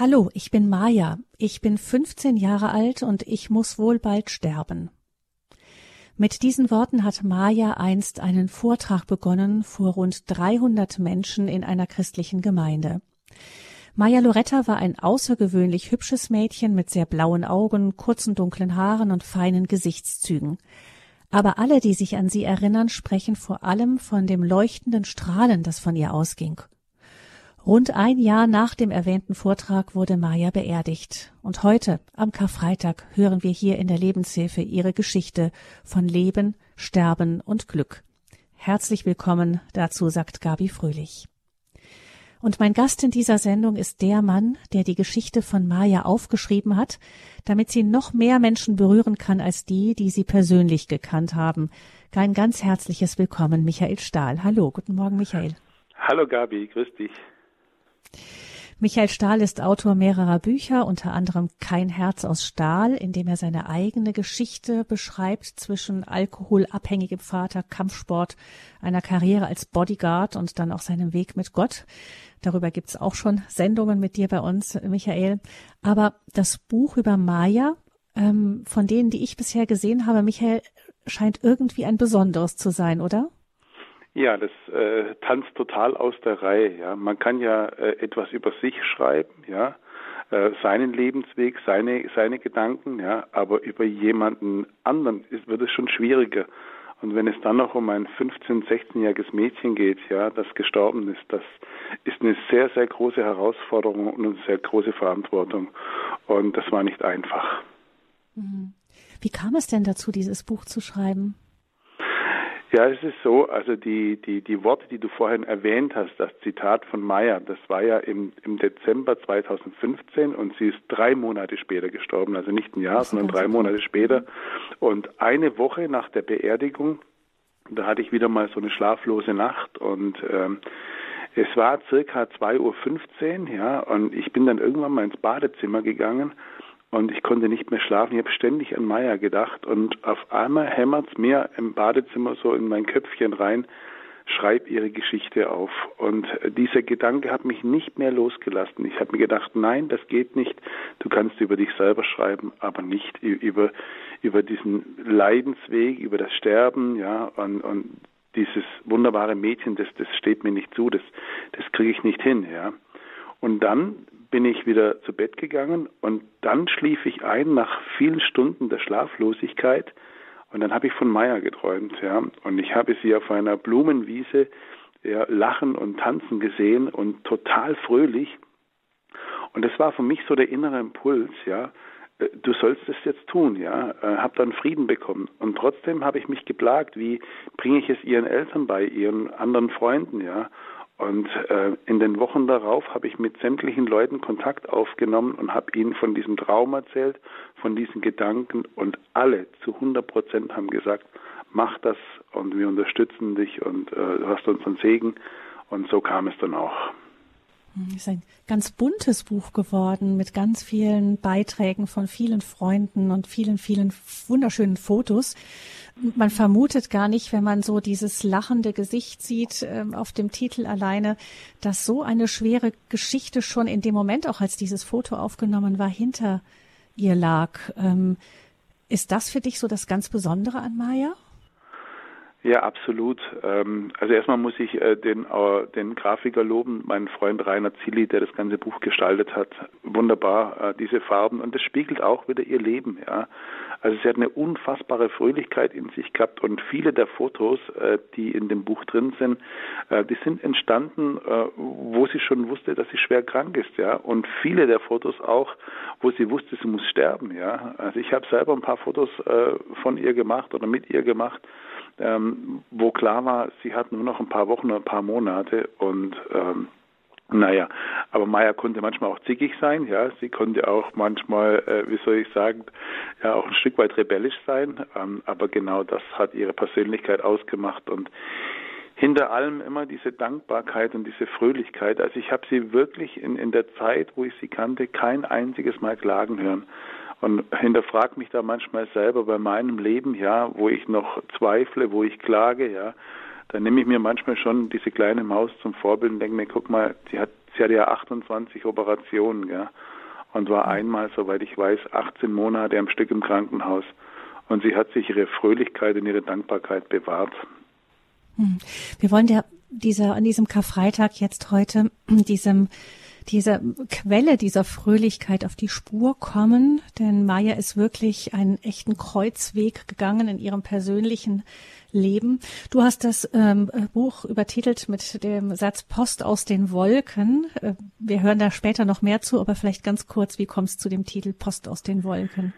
Hallo, ich bin Maja. Ich bin 15 Jahre alt und ich muss wohl bald sterben. Mit diesen Worten hat Maja einst einen Vortrag begonnen vor rund 300 Menschen in einer christlichen Gemeinde. Maja Loretta war ein außergewöhnlich hübsches Mädchen mit sehr blauen Augen, kurzen dunklen Haaren und feinen Gesichtszügen. Aber alle, die sich an sie erinnern, sprechen vor allem von dem leuchtenden Strahlen, das von ihr ausging. Rund ein Jahr nach dem erwähnten Vortrag wurde Maja beerdigt. Und heute, am Karfreitag, hören wir hier in der Lebenshilfe ihre Geschichte von Leben, Sterben und Glück. Herzlich willkommen dazu, sagt Gabi Fröhlich. Und mein Gast in dieser Sendung ist der Mann, der die Geschichte von Maja aufgeschrieben hat, damit sie noch mehr Menschen berühren kann als die, die sie persönlich gekannt haben. Ein ganz herzliches Willkommen, Michael Stahl. Hallo, guten Morgen, Michael. Hallo Gabi, grüß dich. Michael Stahl ist Autor mehrerer Bücher, unter anderem Kein Herz aus Stahl, in dem er seine eigene Geschichte beschreibt zwischen alkoholabhängigem Vater, Kampfsport, einer Karriere als Bodyguard und dann auch seinem Weg mit Gott. Darüber gibt's auch schon Sendungen mit dir bei uns, Michael. Aber das Buch über Maya, ähm, von denen, die ich bisher gesehen habe, Michael, scheint irgendwie ein besonderes zu sein, oder? Ja, das äh, tanzt total aus der Reihe. Ja, man kann ja äh, etwas über sich schreiben, ja, äh, seinen Lebensweg, seine seine Gedanken, ja, aber über jemanden anderen ist, wird es schon schwieriger. Und wenn es dann noch um ein 15-, 16-jähriges Mädchen geht, ja, das gestorben ist, das ist eine sehr, sehr große Herausforderung und eine sehr große Verantwortung. Und das war nicht einfach. Mhm. Wie kam es denn dazu, dieses Buch zu schreiben? Ja, es ist so, also die, die, die Worte, die du vorhin erwähnt hast, das Zitat von Meyer, das war ja im, im Dezember 2015 und sie ist drei Monate später gestorben, also nicht ein Jahr, sondern drei Monate später. Und eine Woche nach der Beerdigung, da hatte ich wieder mal so eine schlaflose Nacht und ähm, es war circa 2.15 Uhr, ja, und ich bin dann irgendwann mal ins Badezimmer gegangen und ich konnte nicht mehr schlafen. Ich habe ständig an Maya gedacht und auf einmal hämmert es mir im Badezimmer so in mein Köpfchen rein, schreib ihre Geschichte auf. Und dieser Gedanke hat mich nicht mehr losgelassen. Ich habe mir gedacht, nein, das geht nicht. Du kannst über dich selber schreiben, aber nicht über, über diesen Leidensweg, über das Sterben, ja, und, und dieses wunderbare Mädchen, das, das steht mir nicht zu, das, das kriege ich nicht hin, ja. Und dann bin ich wieder zu Bett gegangen und dann schlief ich ein nach vielen Stunden der Schlaflosigkeit und dann habe ich von Maya geträumt, ja. Und ich habe sie auf einer Blumenwiese ja, lachen und tanzen gesehen und total fröhlich. Und das war für mich so der innere Impuls, ja. Äh, du sollst es jetzt tun, ja. Äh, hab dann Frieden bekommen. Und trotzdem habe ich mich geplagt, wie bringe ich es ihren Eltern bei, ihren anderen Freunden, ja. Und äh, in den Wochen darauf habe ich mit sämtlichen Leuten Kontakt aufgenommen und habe ihnen von diesem Traum erzählt, von diesen Gedanken und alle zu 100 Prozent haben gesagt, mach das und wir unterstützen dich und äh, du hast unseren Segen und so kam es dann auch. Es ist ein ganz buntes Buch geworden mit ganz vielen Beiträgen von vielen Freunden und vielen, vielen wunderschönen Fotos. Man vermutet gar nicht, wenn man so dieses lachende Gesicht sieht äh, auf dem Titel alleine, dass so eine schwere Geschichte schon in dem Moment, auch als dieses Foto aufgenommen war, hinter ihr lag. Ähm, ist das für dich so das ganz Besondere an Maya? Ja, absolut. Ähm, also erstmal muss ich äh, den, äh, den Grafiker loben, meinen Freund Rainer Zilli, der das ganze Buch gestaltet hat. Wunderbar, äh, diese Farben. Und das spiegelt auch wieder ihr Leben, ja. Also sie hat eine unfassbare Fröhlichkeit in sich gehabt und viele der Fotos, die in dem Buch drin sind, die sind entstanden, wo sie schon wusste, dass sie schwer krank ist, ja. Und viele der Fotos auch, wo sie wusste, sie muss sterben, ja. Also ich habe selber ein paar Fotos von ihr gemacht oder mit ihr gemacht ähm, wo klar war, sie hat nur noch ein paar Wochen oder ein paar Monate und ähm, naja, aber Maya konnte manchmal auch zickig sein, ja, sie konnte auch manchmal, äh, wie soll ich sagen, ja auch ein Stück weit rebellisch sein, ähm, aber genau das hat ihre Persönlichkeit ausgemacht und hinter allem immer diese Dankbarkeit und diese Fröhlichkeit. Also ich habe sie wirklich in, in der Zeit, wo ich sie kannte, kein einziges Mal klagen hören und hinterfrag mich da manchmal selber bei meinem Leben, ja, wo ich noch zweifle, wo ich klage, ja, dann nehme ich mir manchmal schon diese kleine Maus zum Vorbild und denke mir, guck mal, sie hat sie hatte ja 28 Operationen, ja, und war einmal, soweit ich weiß, 18 Monate am Stück im Krankenhaus. Und sie hat sich ihre Fröhlichkeit und ihre Dankbarkeit bewahrt. Hm. Wir wollen ja dieser, an diesem Karfreitag jetzt heute diesem dieser Quelle dieser Fröhlichkeit auf die Spur kommen, denn Maya ist wirklich einen echten Kreuzweg gegangen in ihrem persönlichen Leben. Du hast das ähm, Buch übertitelt mit dem Satz Post aus den Wolken. Äh, wir hören da später noch mehr zu, aber vielleicht ganz kurz, wie kommst du zu dem Titel Post aus den Wolken?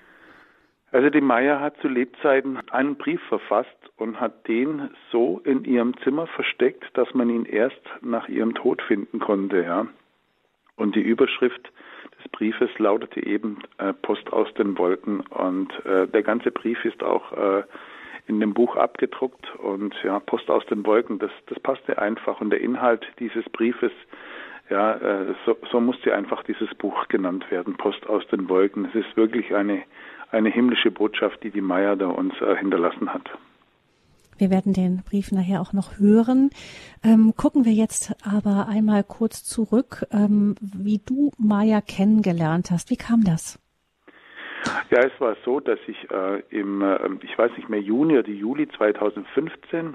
Also die Maya hat zu Lebzeiten einen Brief verfasst und hat den so in ihrem Zimmer versteckt, dass man ihn erst nach ihrem Tod finden konnte, ja. Und die Überschrift des Briefes lautete eben äh, Post aus den Wolken und äh, der ganze Brief ist auch äh, in dem Buch abgedruckt und ja, Post aus den Wolken, das, das passte einfach und der Inhalt dieses Briefes ja, äh, so, so musste einfach dieses Buch genannt werden, Post aus den Wolken. Es ist wirklich eine eine himmlische Botschaft, die die Maya da uns äh, hinterlassen hat. Wir werden den Brief nachher auch noch hören. Ähm, gucken wir jetzt aber einmal kurz zurück, ähm, wie du Maya kennengelernt hast. Wie kam das? Ja, es war so, dass ich äh, im, äh, ich weiß nicht mehr, Juni oder Juli 2015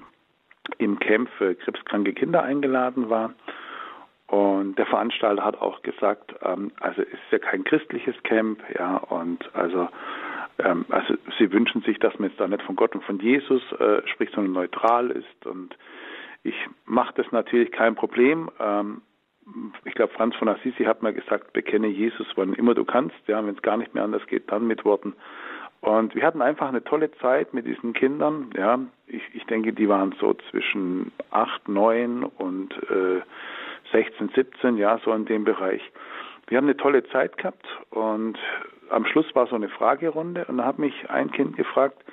im Camp für krebskranke Kinder eingeladen war. Und der Veranstalter hat auch gesagt, ähm, also es ist ja kein christliches Camp, ja, und also ähm, also sie wünschen sich, dass man jetzt da nicht von Gott und von Jesus äh, spricht, sondern neutral ist. Und ich mache das natürlich kein Problem. Ähm, ich glaube, Franz von Assisi hat mal gesagt, bekenne Jesus, wann immer du kannst. Ja, wenn es gar nicht mehr anders geht, dann mit Worten. Und wir hatten einfach eine tolle Zeit mit diesen Kindern. Ja, ich, ich denke, die waren so zwischen acht, neun und äh, 16, 17, ja, so in dem Bereich. Wir haben eine tolle Zeit gehabt und am Schluss war so eine Fragerunde und da hat mich ein Kind gefragt,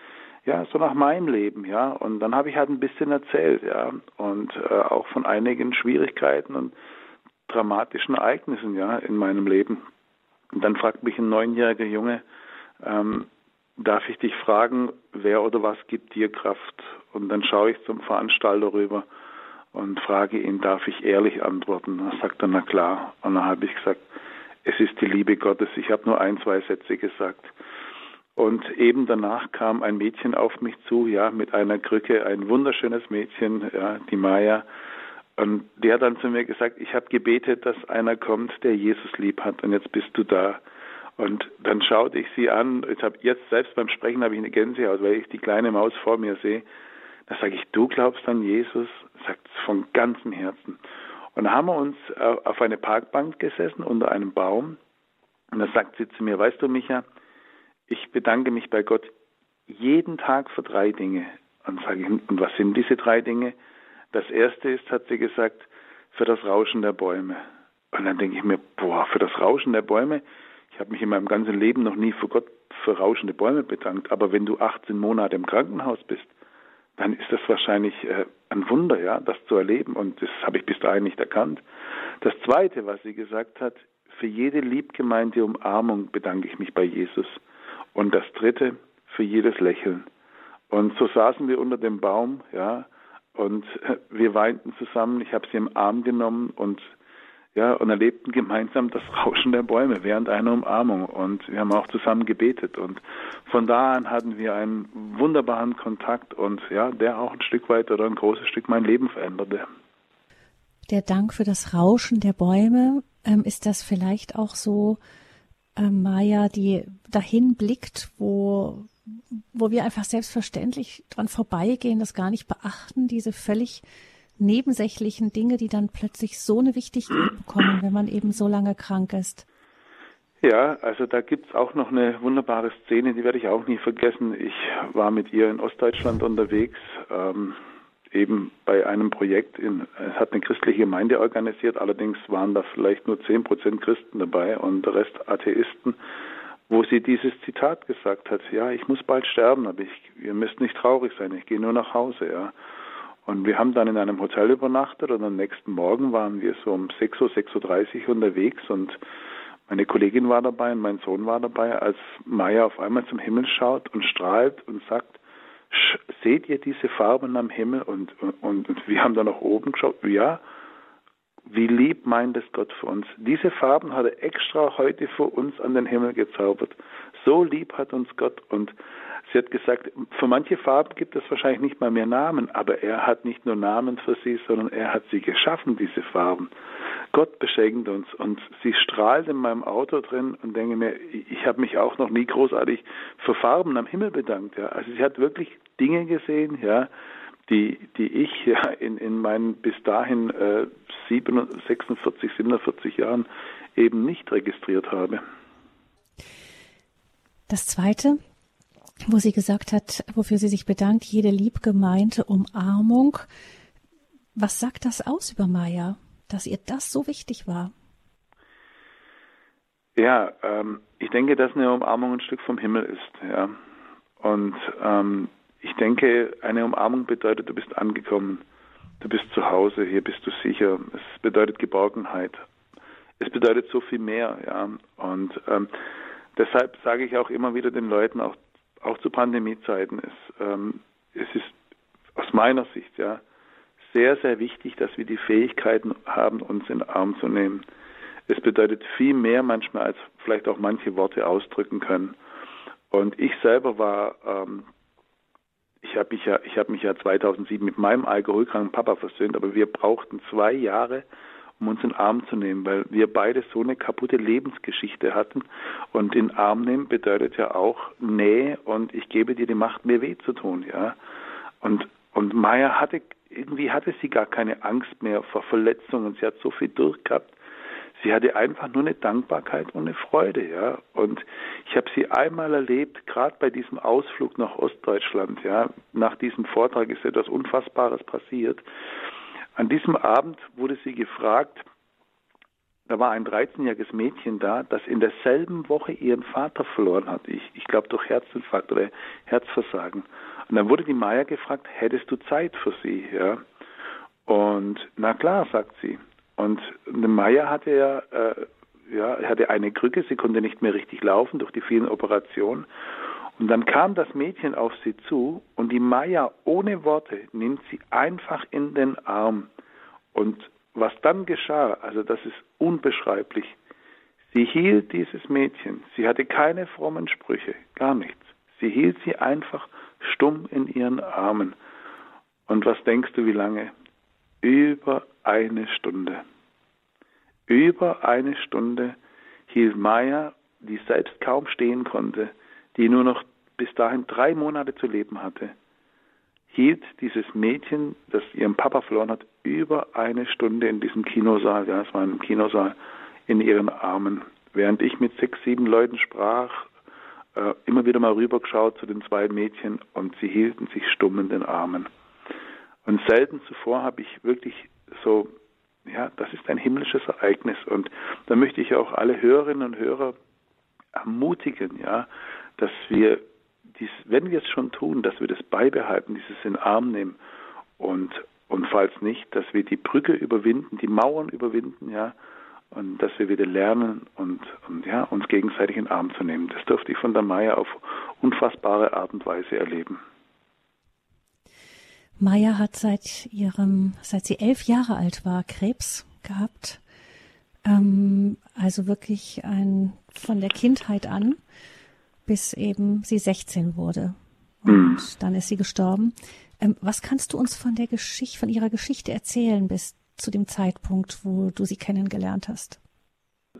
ja, so nach meinem Leben, ja. Und dann habe ich halt ein bisschen erzählt, ja, und äh, auch von einigen Schwierigkeiten und dramatischen Ereignissen, ja, in meinem Leben. Und dann fragt mich ein neunjähriger Junge, ähm, darf ich dich fragen, wer oder was gibt dir Kraft? Und dann schaue ich zum Veranstalter rüber und frage ihn, darf ich ehrlich antworten? Er sagt dann, na klar. Und dann habe ich gesagt, es ist die Liebe Gottes. Ich habe nur ein, zwei Sätze gesagt. Und eben danach kam ein Mädchen auf mich zu, ja, mit einer Krücke, ein wunderschönes Mädchen, ja, die Maya. Und der hat dann zu mir gesagt, ich habe gebetet, dass einer kommt, der Jesus lieb hat, und jetzt bist du da. Und dann schaute ich sie an. Ich habe jetzt selbst beim Sprechen habe ich eine Gänsehaut, weil ich die kleine Maus vor mir sehe. Da sage ich, du glaubst an Jesus? Sagt von ganzem Herzen. Und da haben wir uns äh, auf eine Parkbank gesessen unter einem Baum. Und da sagt sie zu mir, weißt du, Micha, ich bedanke mich bei Gott jeden Tag für drei Dinge. Und sage ich, und was sind diese drei Dinge? Das erste ist, hat sie gesagt, für das Rauschen der Bäume. Und dann denke ich mir, boah, für das Rauschen der Bäume, ich habe mich in meinem ganzen Leben noch nie für Gott für rauschende Bäume bedankt. Aber wenn du 18 Monate im Krankenhaus bist, dann ist das wahrscheinlich äh, ein Wunder, ja, das zu erleben. Und das habe ich bis dahin nicht erkannt. Das Zweite, was sie gesagt hat, für jede liebgemeinte Umarmung bedanke ich mich bei Jesus. Und das Dritte, für jedes Lächeln. Und so saßen wir unter dem Baum, ja, und äh, wir weinten zusammen. Ich habe sie im Arm genommen und ja, und erlebten gemeinsam das Rauschen der Bäume während einer Umarmung. Und wir haben auch zusammen gebetet. Und von da an hatten wir einen wunderbaren Kontakt und ja, der auch ein Stück weit oder ein großes Stück mein Leben veränderte. Der Dank für das Rauschen der Bäume, ähm, ist das vielleicht auch so, ähm, Maya, die dahin blickt, wo, wo wir einfach selbstverständlich dran vorbeigehen, das gar nicht beachten, diese völlig nebensächlichen Dinge, die dann plötzlich so eine Wichtigkeit bekommen, wenn man eben so lange krank ist. Ja, also da gibt es auch noch eine wunderbare Szene, die werde ich auch nie vergessen. Ich war mit ihr in Ostdeutschland unterwegs, ähm, eben bei einem Projekt. Es hat eine christliche Gemeinde organisiert, allerdings waren da vielleicht nur zehn Prozent Christen dabei und der Rest Atheisten, wo sie dieses Zitat gesagt hat: Ja, ich muss bald sterben, aber ich, ihr müsst nicht traurig sein, ich gehe nur nach Hause. Ja. Und wir haben dann in einem Hotel übernachtet und am nächsten Morgen waren wir so um 6 Uhr, 6.30 Uhr unterwegs und meine Kollegin war dabei und mein Sohn war dabei, als Maya auf einmal zum Himmel schaut und strahlt und sagt, seht ihr diese Farben am Himmel? Und, und, und wir haben dann nach oben geschaut, ja. Wie lieb meint es Gott für uns. Diese Farben hat er extra heute für uns an den Himmel gezaubert. So lieb hat uns Gott und sie hat gesagt, für manche Farben gibt es wahrscheinlich nicht mal mehr Namen, aber er hat nicht nur Namen für sie, sondern er hat sie geschaffen, diese Farben. Gott beschenkt uns und sie strahlt in meinem Auto drin und denke mir, ich habe mich auch noch nie großartig für Farben am Himmel bedankt. Ja. Also sie hat wirklich Dinge gesehen, ja, die, die ich ja in, in meinen bis dahin äh, 46, 47 Jahren eben nicht registriert habe. Das Zweite, wo sie gesagt hat, wofür sie sich bedankt, jede liebgemeinte Umarmung. Was sagt das aus über Maya, dass ihr das so wichtig war? Ja, ähm, ich denke, dass eine Umarmung ein Stück vom Himmel ist, ja. Und ähm, ich denke, eine Umarmung bedeutet, du bist angekommen, du bist zu Hause, hier bist du sicher. Es bedeutet Geborgenheit. Es bedeutet so viel mehr, ja. Und ähm, deshalb sage ich auch immer wieder den Leuten, auch, auch zu Pandemiezeiten, es, ähm, es ist aus meiner Sicht, ja, sehr, sehr wichtig, dass wir die Fähigkeiten haben, uns in den Arm zu nehmen. Es bedeutet viel mehr manchmal, als vielleicht auch manche Worte ausdrücken können. Und ich selber war ähm, ich habe mich ja, ich habe mich ja 2007 mit meinem alkoholkranken Papa versöhnt, aber wir brauchten zwei Jahre, um uns in den Arm zu nehmen, weil wir beide so eine kaputte Lebensgeschichte hatten. Und in den Arm nehmen bedeutet ja auch Nähe und ich gebe dir die Macht, mir weh zu tun, ja. Und, und Maya hatte, irgendwie hatte sie gar keine Angst mehr vor Verletzungen. Sie hat so viel durchgehabt Sie hatte einfach nur eine Dankbarkeit und eine Freude, ja. Und ich habe sie einmal erlebt, gerade bei diesem Ausflug nach Ostdeutschland, ja. Nach diesem Vortrag ist etwas Unfassbares passiert. An diesem Abend wurde sie gefragt, da war ein 13-jähriges Mädchen da, das in derselben Woche ihren Vater verloren hat. Ich, ich glaube durch Herzinfarkt oder Herzversagen. Und dann wurde die Maya gefragt, hättest du Zeit für sie, ja? Und na klar, sagt sie. Und Maya hatte ja, äh, ja, hatte eine Krücke, sie konnte nicht mehr richtig laufen durch die vielen Operationen. Und dann kam das Mädchen auf sie zu und die Maya ohne Worte nimmt sie einfach in den Arm. Und was dann geschah, also das ist unbeschreiblich. Sie hielt dieses Mädchen, sie hatte keine frommen Sprüche, gar nichts. Sie hielt sie einfach stumm in ihren Armen. Und was denkst du, wie lange? Über eine Stunde. Über eine Stunde hielt Maya, die selbst kaum stehen konnte, die nur noch bis dahin drei Monate zu leben hatte, hielt dieses Mädchen, das ihren Papa verloren hat, über eine Stunde in diesem Kinosaal, ja, es war ein Kinosaal, in ihren Armen. Während ich mit sechs, sieben Leuten sprach, äh, immer wieder mal rübergeschaut zu den zwei Mädchen und sie hielten sich stumm in den Armen. Und selten zuvor habe ich wirklich so ja, das ist ein himmlisches Ereignis und da möchte ich auch alle Hörerinnen und Hörer ermutigen, ja, dass wir dies, wenn wir es schon tun, dass wir das beibehalten, dieses in Arm nehmen und und falls nicht, dass wir die Brücke überwinden, die Mauern überwinden, ja, und dass wir wieder lernen und, und ja, uns gegenseitig in Arm zu nehmen. Das durfte ich von der Maya auf unfassbare Art und Weise erleben. Maya hat seit ihrem, seit sie elf Jahre alt war, Krebs gehabt. Ähm, also wirklich ein, von der Kindheit an, bis eben sie 16 wurde. Und mhm. dann ist sie gestorben. Ähm, was kannst du uns von der Geschichte, von ihrer Geschichte erzählen bis zu dem Zeitpunkt, wo du sie kennengelernt hast?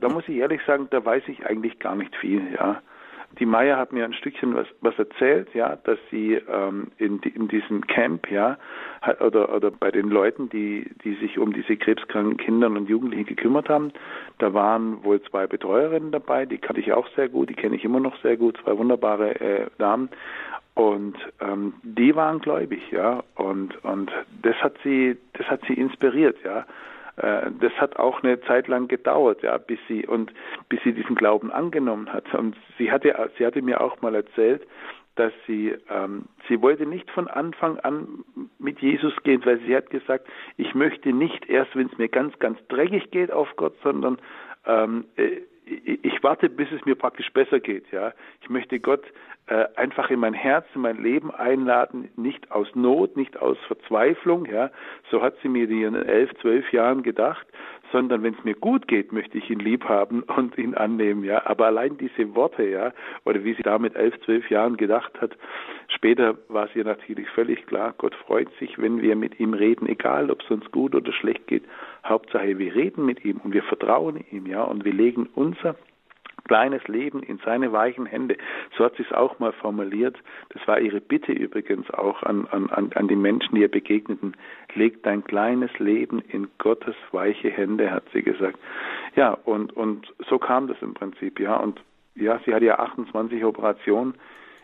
Da muss ich ehrlich sagen, da weiß ich eigentlich gar nicht viel, ja die Maya hat mir ein Stückchen was, was erzählt, ja, dass sie ähm, in, in diesem Camp, ja, oder, oder bei den Leuten, die, die sich um diese krebskranken Kinder und Jugendlichen gekümmert haben, da waren wohl zwei Betreuerinnen dabei, die kannte ich auch sehr gut, die kenne ich immer noch sehr gut, zwei wunderbare äh, Damen. Und ähm, die waren gläubig, ja, und und das hat sie, das hat sie inspiriert, ja. Äh, das hat auch eine Zeit lang gedauert, ja, bis sie und bis sie diesen Glauben angenommen hat. Und sie hatte, sie hatte mir auch mal erzählt, dass sie, ähm, sie wollte nicht von Anfang an mit Jesus gehen, weil sie hat gesagt, ich möchte nicht erst, wenn es mir ganz, ganz dreckig geht auf Gott, sondern ähm, äh, ich warte, bis es mir praktisch besser geht. Ja, ich möchte Gott äh, einfach in mein Herz, in mein Leben einladen, nicht aus Not, nicht aus Verzweiflung. Ja, so hat sie mir in elf, zwölf Jahren gedacht, sondern wenn es mir gut geht, möchte ich ihn lieb haben und ihn annehmen. Ja, aber allein diese Worte, ja, oder wie sie da mit elf, zwölf Jahren gedacht hat, später war es ihr natürlich völlig klar. Gott freut sich, wenn wir mit ihm reden, egal ob es uns gut oder schlecht geht. Hauptsache, wir reden mit ihm und wir vertrauen ihm, ja, und wir legen unser kleines Leben in seine weichen Hände. So hat sie es auch mal formuliert. Das war ihre Bitte übrigens auch an, an, an die Menschen, die ihr begegneten. Leg dein kleines Leben in Gottes weiche Hände, hat sie gesagt. Ja, und, und so kam das im Prinzip, ja. Und ja, sie hatte ja 28 Operationen.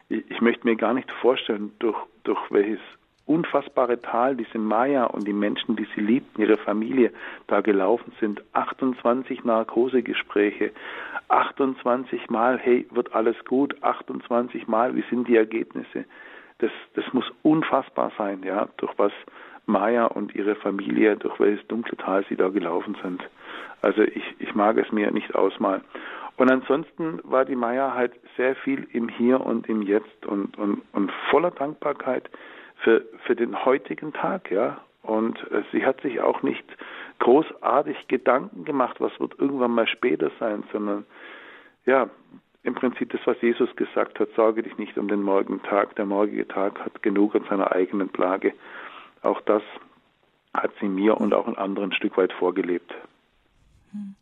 Ich, ich möchte mir gar nicht vorstellen, durch, durch welches unfassbare Tal diese Maya und die Menschen, die sie liebten, ihre Familie da gelaufen sind. 28 Narkosegespräche, 28 Mal, hey, wird alles gut, 28 Mal, wie sind die Ergebnisse? Das, das muss unfassbar sein, ja, durch was Maya und ihre Familie, durch welches dunkle Tal sie da gelaufen sind. Also ich, ich mag es mir nicht ausmalen. Und ansonsten war die Maya halt sehr viel im Hier und im Jetzt und, und, und voller Dankbarkeit für, für den heutigen Tag, ja. Und äh, sie hat sich auch nicht großartig Gedanken gemacht, was wird irgendwann mal später sein, sondern ja, im Prinzip das, was Jesus gesagt hat, sorge dich nicht um den morgigen Tag, der morgige Tag hat genug an seiner eigenen Plage. Auch das hat sie mir und auch in anderen ein Stück weit vorgelebt. Hm.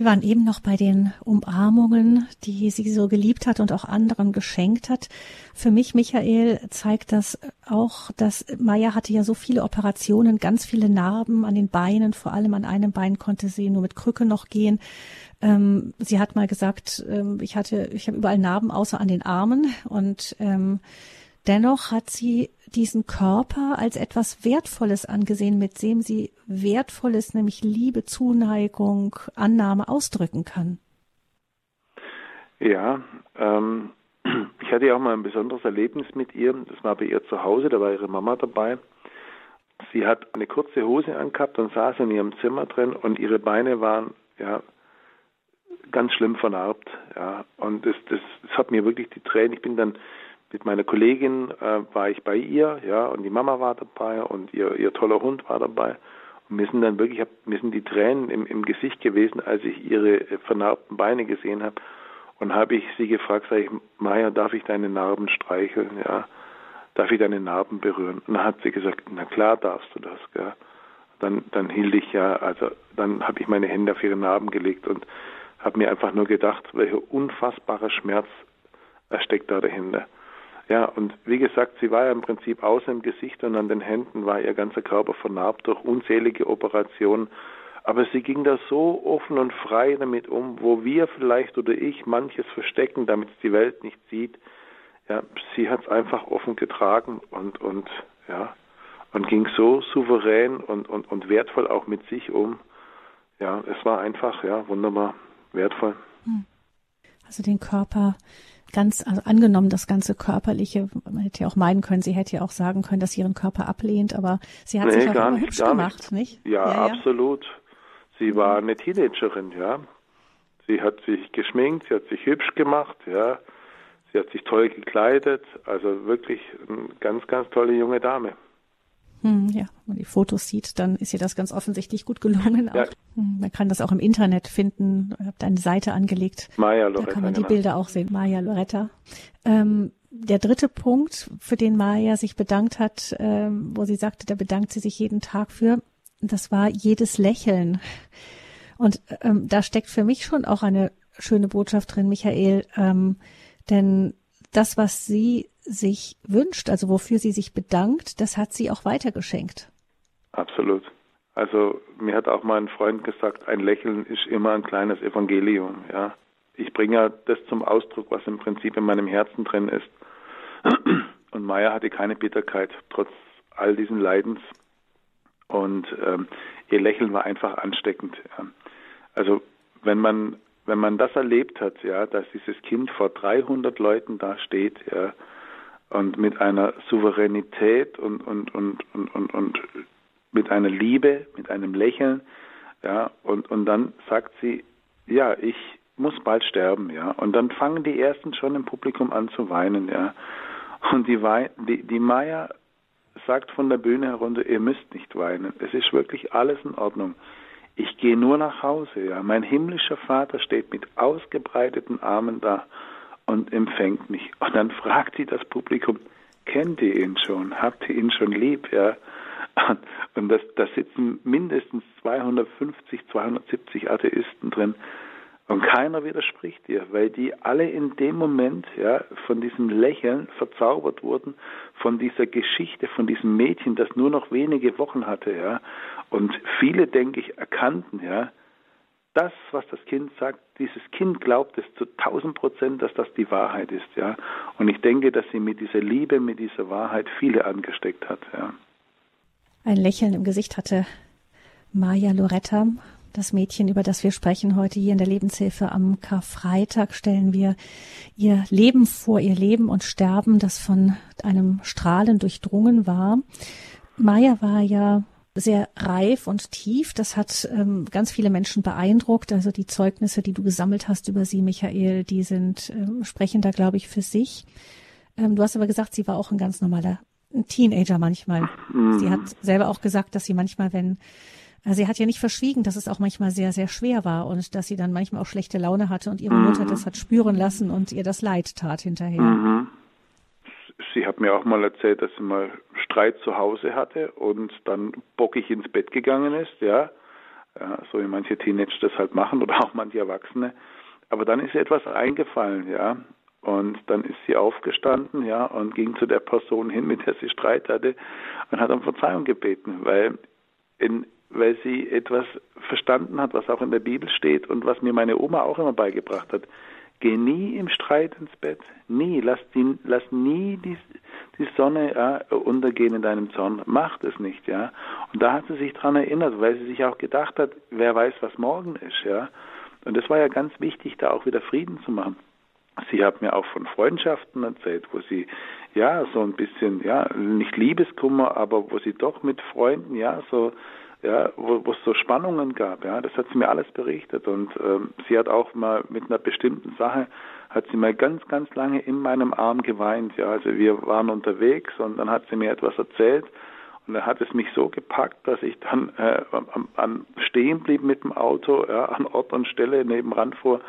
Wir waren eben noch bei den Umarmungen, die sie so geliebt hat und auch anderen geschenkt hat. Für mich, Michael, zeigt das auch, dass Maya hatte ja so viele Operationen, ganz viele Narben an den Beinen, vor allem an einem Bein konnte sie nur mit Krücke noch gehen. Ähm, sie hat mal gesagt, ähm, ich hatte, ich habe überall Narben außer an den Armen und ähm, Dennoch hat sie diesen Körper als etwas Wertvolles angesehen, mit dem sie Wertvolles, nämlich Liebe, Zuneigung, Annahme ausdrücken kann. Ja, ähm, ich hatte ja auch mal ein besonderes Erlebnis mit ihr. Das war bei ihr zu Hause, da war ihre Mama dabei. Sie hat eine kurze Hose angehabt und saß in ihrem Zimmer drin und ihre Beine waren ja ganz schlimm vernarbt. Ja, und das, das, das hat mir wirklich die Tränen. Ich bin dann mit meiner Kollegin äh, war ich bei ihr, ja, und die Mama war dabei und ihr, ihr toller Hund war dabei. Und mir sind dann wirklich, mir sind die Tränen im, im Gesicht gewesen, als ich ihre vernarbten Beine gesehen habe. Und habe ich sie gefragt, sage ich, Maja, darf ich deine Narben streicheln, ja? Darf ich deine Narben berühren? Und dann hat sie gesagt, na klar darfst du das, gell? Dann, dann hielt ich ja, also dann habe ich meine Hände auf ihre Narben gelegt und habe mir einfach nur gedacht, welcher unfassbare Schmerz steckt da dahinter. Ja, und wie gesagt, sie war ja im Prinzip außer im Gesicht und an den Händen war ihr ganzer Körper vernarbt durch unzählige Operationen. Aber sie ging da so offen und frei damit um, wo wir vielleicht oder ich manches verstecken, damit es die Welt nicht sieht. Ja, sie hat es einfach offen getragen und, und, ja, und ging so souverän und, und, und wertvoll auch mit sich um. Ja, es war einfach, ja, wunderbar, wertvoll. Also den Körper ganz, also angenommen, das ganze Körperliche, man hätte ja auch meinen können, sie hätte ja auch sagen können, dass sie ihren Körper ablehnt, aber sie hat nee, sich auch immer nicht, hübsch gemacht, nicht? nicht? Ja, ja, ja, absolut. Sie war eine Teenagerin, ja. Sie hat sich geschminkt, sie hat sich hübsch gemacht, ja. Sie hat sich toll gekleidet, also wirklich eine ganz, ganz tolle junge Dame. Hm, ja, wenn man die Fotos sieht, dann ist ihr das ganz offensichtlich gut gelungen. Ja. Hm, man kann das auch im Internet finden. Habe da eine Seite angelegt. Maya Loretta. Da kann man die genau. Bilder auch sehen. Maya Loretta. Ähm, der dritte Punkt, für den Maya sich bedankt hat, ähm, wo sie sagte, da bedankt sie sich jeden Tag für, das war jedes Lächeln. Und ähm, da steckt für mich schon auch eine schöne Botschaft drin, Michael. Ähm, denn das, was sie sich wünscht, also wofür sie sich bedankt, das hat sie auch weitergeschenkt. Absolut. Also mir hat auch mein Freund gesagt, ein Lächeln ist immer ein kleines Evangelium, ja. Ich bringe ja das zum Ausdruck, was im Prinzip in meinem Herzen drin ist. Und Maya hatte keine Bitterkeit, trotz all diesen Leidens. Und ähm, ihr Lächeln war einfach ansteckend. Ja. Also wenn man wenn man das erlebt hat, ja, dass dieses Kind vor 300 Leuten da steht, ja, und mit einer Souveränität und, und, und, und, und, und mit einer Liebe, mit einem Lächeln, ja, und, und dann sagt sie, ja, ich muss bald sterben, ja. Und dann fangen die ersten schon im Publikum an zu weinen, ja. Und die, Wei die, die Maya sagt von der Bühne herunter, ihr müsst nicht weinen. Es ist wirklich alles in Ordnung. Ich gehe nur nach Hause, ja. Mein himmlischer Vater steht mit ausgebreiteten Armen da und empfängt mich. Und dann fragt sie das Publikum, kennt ihr ihn schon? Habt ihr ihn schon lieb, ja? Und das, da sitzen mindestens 250, 270 Atheisten drin. Und keiner widerspricht dir, weil die alle in dem Moment ja, von diesem Lächeln verzaubert wurden, von dieser Geschichte, von diesem Mädchen, das nur noch wenige Wochen hatte. Ja. Und viele, denke ich, erkannten, ja, das, was das Kind sagt, dieses Kind glaubt es zu tausend Prozent, dass das die Wahrheit ist. Ja. Und ich denke, dass sie mit dieser Liebe, mit dieser Wahrheit viele angesteckt hat. Ja. Ein Lächeln im Gesicht hatte Maja Loretta, das Mädchen, über das wir sprechen heute hier in der Lebenshilfe. Am Karfreitag stellen wir ihr Leben vor, ihr Leben und Sterben, das von einem Strahlen durchdrungen war. Maja war ja sehr reif und tief. Das hat ähm, ganz viele Menschen beeindruckt. Also die Zeugnisse, die du gesammelt hast über sie, Michael, die sind ähm, sprechen da, glaube ich, für sich. Ähm, du hast aber gesagt, sie war auch ein ganz normaler Teenager manchmal. Mhm. Sie hat selber auch gesagt, dass sie manchmal, wenn Sie hat ja nicht verschwiegen, dass es auch manchmal sehr, sehr schwer war und dass sie dann manchmal auch schlechte Laune hatte und ihre mhm. Mutter das hat spüren lassen und ihr das Leid tat hinterher. Mhm. Sie hat mir auch mal erzählt, dass sie mal Streit zu Hause hatte und dann bockig ins Bett gegangen ist, ja. ja so wie manche Teenager das halt machen oder auch manche Erwachsene. Aber dann ist ihr etwas eingefallen, ja. Und dann ist sie aufgestanden, ja, und ging zu der Person hin, mit der sie Streit hatte, und hat um Verzeihung gebeten, weil, in, weil sie etwas verstanden hat, was auch in der Bibel steht und was mir meine Oma auch immer beigebracht hat. Geh nie im Streit ins Bett, nie, lass, die, lass nie die, die Sonne ja, untergehen in deinem Zorn, mach das nicht, ja. Und da hat sie sich dran erinnert, weil sie sich auch gedacht hat, wer weiß, was morgen ist, ja. Und das war ja ganz wichtig, da auch wieder Frieden zu machen. Sie hat mir auch von Freundschaften erzählt, wo sie ja so ein bisschen, ja, nicht Liebeskummer, aber wo sie doch mit Freunden, ja, so, ja, wo, wo es so Spannungen gab, ja, das hat sie mir alles berichtet. Und ähm, sie hat auch mal mit einer bestimmten Sache, hat sie mal ganz, ganz lange in meinem Arm geweint, ja, also wir waren unterwegs und dann hat sie mir etwas erzählt und dann hat es mich so gepackt, dass ich dann äh, am, am stehen blieb mit dem Auto, ja, an Ort und Stelle nebenan fuhr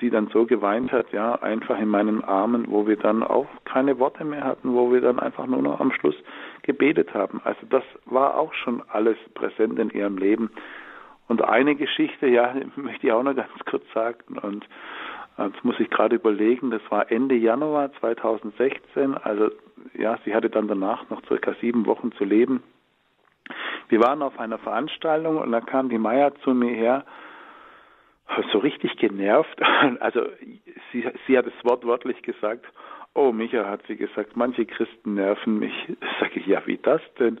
sie dann so geweint hat, ja, einfach in meinen Armen, wo wir dann auch keine Worte mehr hatten, wo wir dann einfach nur noch am Schluss gebetet haben. Also das war auch schon alles präsent in ihrem Leben. Und eine Geschichte, ja, möchte ich auch noch ganz kurz sagen und das muss ich gerade überlegen, das war Ende Januar 2016, also ja, sie hatte dann danach noch circa sieben Wochen zu leben. Wir waren auf einer Veranstaltung und da kam die Maya zu mir her so richtig genervt. Also sie, sie hat es wortwörtlich gesagt. Oh, Micha hat sie gesagt, manche Christen nerven mich. Sage ich, ja, wie das denn?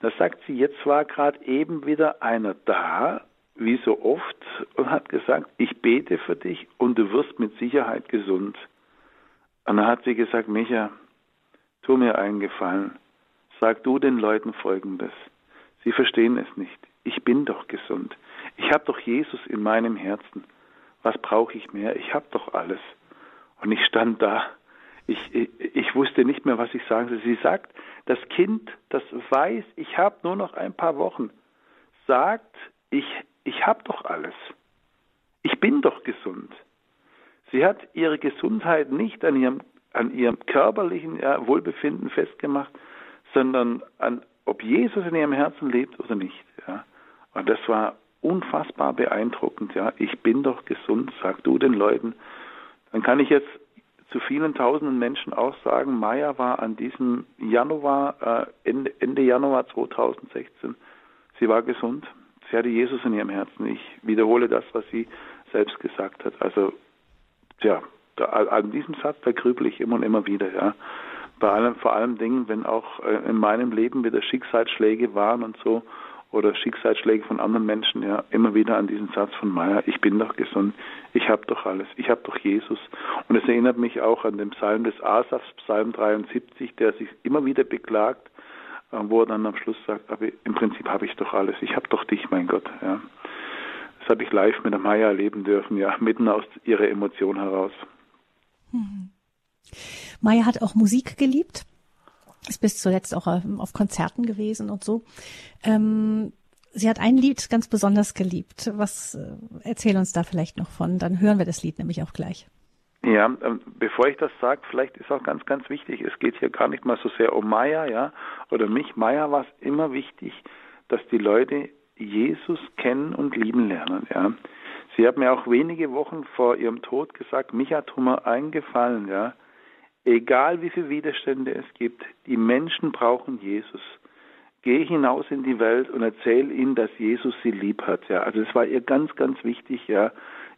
Da sagt sie, jetzt war gerade eben wieder einer da, wie so oft, und hat gesagt, ich bete für dich und du wirst mit Sicherheit gesund. Und dann hat sie gesagt, Micha, tu mir einen Gefallen. Sag du den Leuten Folgendes. Sie verstehen es nicht. Ich bin doch gesund. Ich habe doch Jesus in meinem Herzen. Was brauche ich mehr? Ich habe doch alles. Und ich stand da. Ich, ich, wusste nicht mehr, was ich sagen soll. Sie sagt, das Kind, das weiß, ich habe nur noch ein paar Wochen, sagt, ich, ich habe doch alles. Ich bin doch gesund. Sie hat ihre Gesundheit nicht an ihrem, an ihrem körperlichen ja, Wohlbefinden festgemacht, sondern an, ob Jesus in ihrem Herzen lebt oder nicht. Ja. Und das war unfassbar beeindruckend. Ja, ich bin doch gesund, sag du den Leuten. Dann kann ich jetzt zu vielen tausenden Menschen auch sagen, Maya war an diesem Januar, äh, Ende, Ende Januar 2016, sie war gesund. Sie hatte Jesus in ihrem Herzen. Ich wiederhole das, was sie selbst gesagt hat. Also, ja, da, an diesem Satz, da grübel ich immer und immer wieder, ja. Bei allem, vor allem Dingen, wenn auch äh, in meinem Leben wieder Schicksalsschläge waren und so, oder Schicksalsschläge von anderen Menschen, ja, immer wieder an diesen Satz von Meyer, ich bin doch gesund, ich habe doch alles, ich habe doch Jesus. Und es erinnert mich auch an den Psalm des Asafs, Psalm 73, der sich immer wieder beklagt, äh, wo er dann am Schluss sagt, aber im Prinzip habe ich doch alles, ich habe doch dich, mein Gott. Ja. Das habe ich live mit der Maya erleben dürfen, ja, mitten aus ihrer Emotion heraus. Mhm. Maya hat auch Musik geliebt, ist bis zuletzt auch auf Konzerten gewesen und so. Ähm, sie hat ein Lied ganz besonders geliebt. Was äh, erzähl uns da vielleicht noch von? Dann hören wir das Lied nämlich auch gleich. Ja, ähm, bevor ich das sage, vielleicht ist auch ganz, ganz wichtig, es geht hier gar nicht mal so sehr um Maya, ja, oder mich. Maya war es immer wichtig, dass die Leute Jesus kennen und lieben lernen, ja. Sie hat mir auch wenige Wochen vor ihrem Tod gesagt, mich hat Hummer eingefallen, ja. Egal wie viele Widerstände es gibt, die Menschen brauchen Jesus. Geh hinaus in die Welt und erzähl ihnen, dass Jesus sie lieb hat, ja. Also es war ihr ganz, ganz wichtig, ja.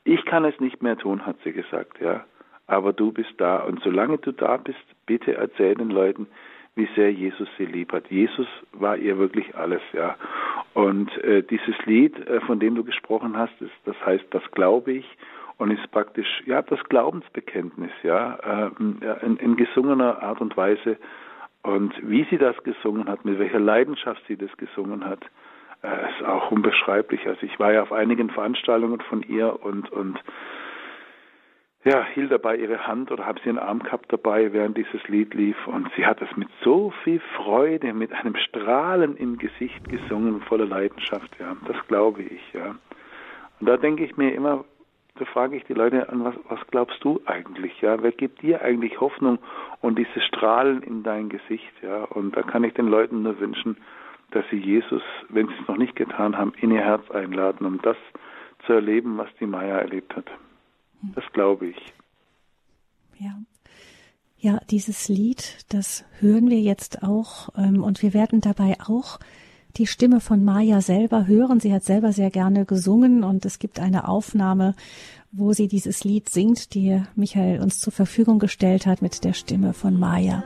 Ich kann es nicht mehr tun, hat sie gesagt, ja aber du bist da. Und solange du da bist, bitte erzähl den Leuten, wie sehr Jesus sie lieb hat. Jesus war ihr wirklich alles, ja. Und äh, dieses Lied, äh, von dem du gesprochen hast, ist, das heißt, das glaube ich und ist praktisch ja das Glaubensbekenntnis, ja, äh, in, in gesungener Art und Weise. Und wie sie das gesungen hat, mit welcher Leidenschaft sie das gesungen hat, äh, ist auch unbeschreiblich. Also ich war ja auf einigen Veranstaltungen von ihr und und ja, hielt dabei ihre Hand oder habe sie einen Arm gehabt dabei, während dieses Lied lief. Und sie hat es mit so viel Freude, mit einem Strahlen im Gesicht gesungen, voller Leidenschaft. Ja, das glaube ich. Ja. Und da denke ich mir immer, da frage ich die Leute an, was, was glaubst du eigentlich? Ja, wer gibt dir eigentlich Hoffnung und dieses Strahlen in dein Gesicht? Ja, und da kann ich den Leuten nur wünschen, dass sie Jesus, wenn sie es noch nicht getan haben, in ihr Herz einladen, um das zu erleben, was die Maya erlebt hat. Das glaube ich. Ja. Ja, dieses Lied, das hören wir jetzt auch ähm, und wir werden dabei auch die Stimme von Maya selber hören. Sie hat selber sehr gerne gesungen und es gibt eine Aufnahme, wo sie dieses Lied singt, die Michael uns zur Verfügung gestellt hat mit der Stimme von Maya.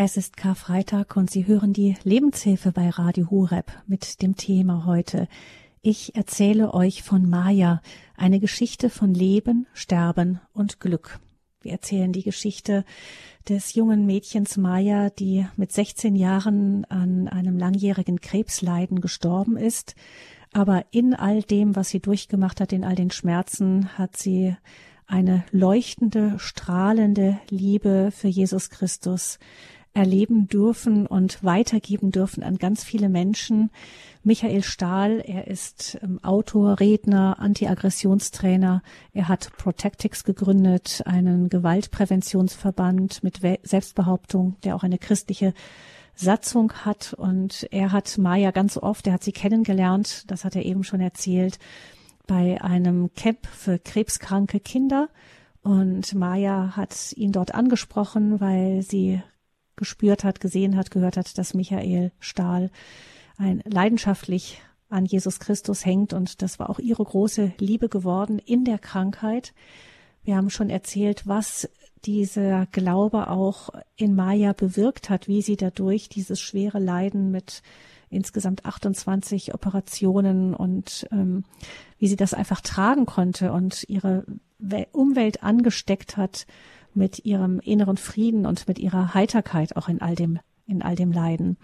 Es ist Karfreitag und Sie hören die Lebenshilfe bei Radio Horeb mit dem Thema heute. Ich erzähle euch von Maya, eine Geschichte von Leben, Sterben und Glück. Wir erzählen die Geschichte des jungen Mädchens Maya, die mit 16 Jahren an einem langjährigen Krebsleiden gestorben ist. Aber in all dem, was sie durchgemacht hat, in all den Schmerzen, hat sie eine leuchtende, strahlende Liebe für Jesus Christus erleben dürfen und weitergeben dürfen an ganz viele Menschen. Michael Stahl, er ist ähm, Autor, Redner, Anti-Aggressionstrainer. Er hat Protectix gegründet, einen Gewaltpräventionsverband mit Selbstbehauptung, der auch eine christliche Satzung hat. Und er hat Maya ganz oft, er hat sie kennengelernt, das hat er eben schon erzählt, bei einem Camp für krebskranke Kinder. Und Maya hat ihn dort angesprochen, weil sie gespürt hat, gesehen hat, gehört hat, dass Michael Stahl ein leidenschaftlich an Jesus Christus hängt und das war auch ihre große Liebe geworden in der Krankheit. Wir haben schon erzählt, was dieser Glaube auch in Maya bewirkt hat, wie sie dadurch dieses schwere Leiden mit insgesamt 28 Operationen und ähm, wie sie das einfach tragen konnte und ihre Umwelt angesteckt hat mit ihrem inneren Frieden und mit ihrer Heiterkeit auch in all dem, in all dem Leiden.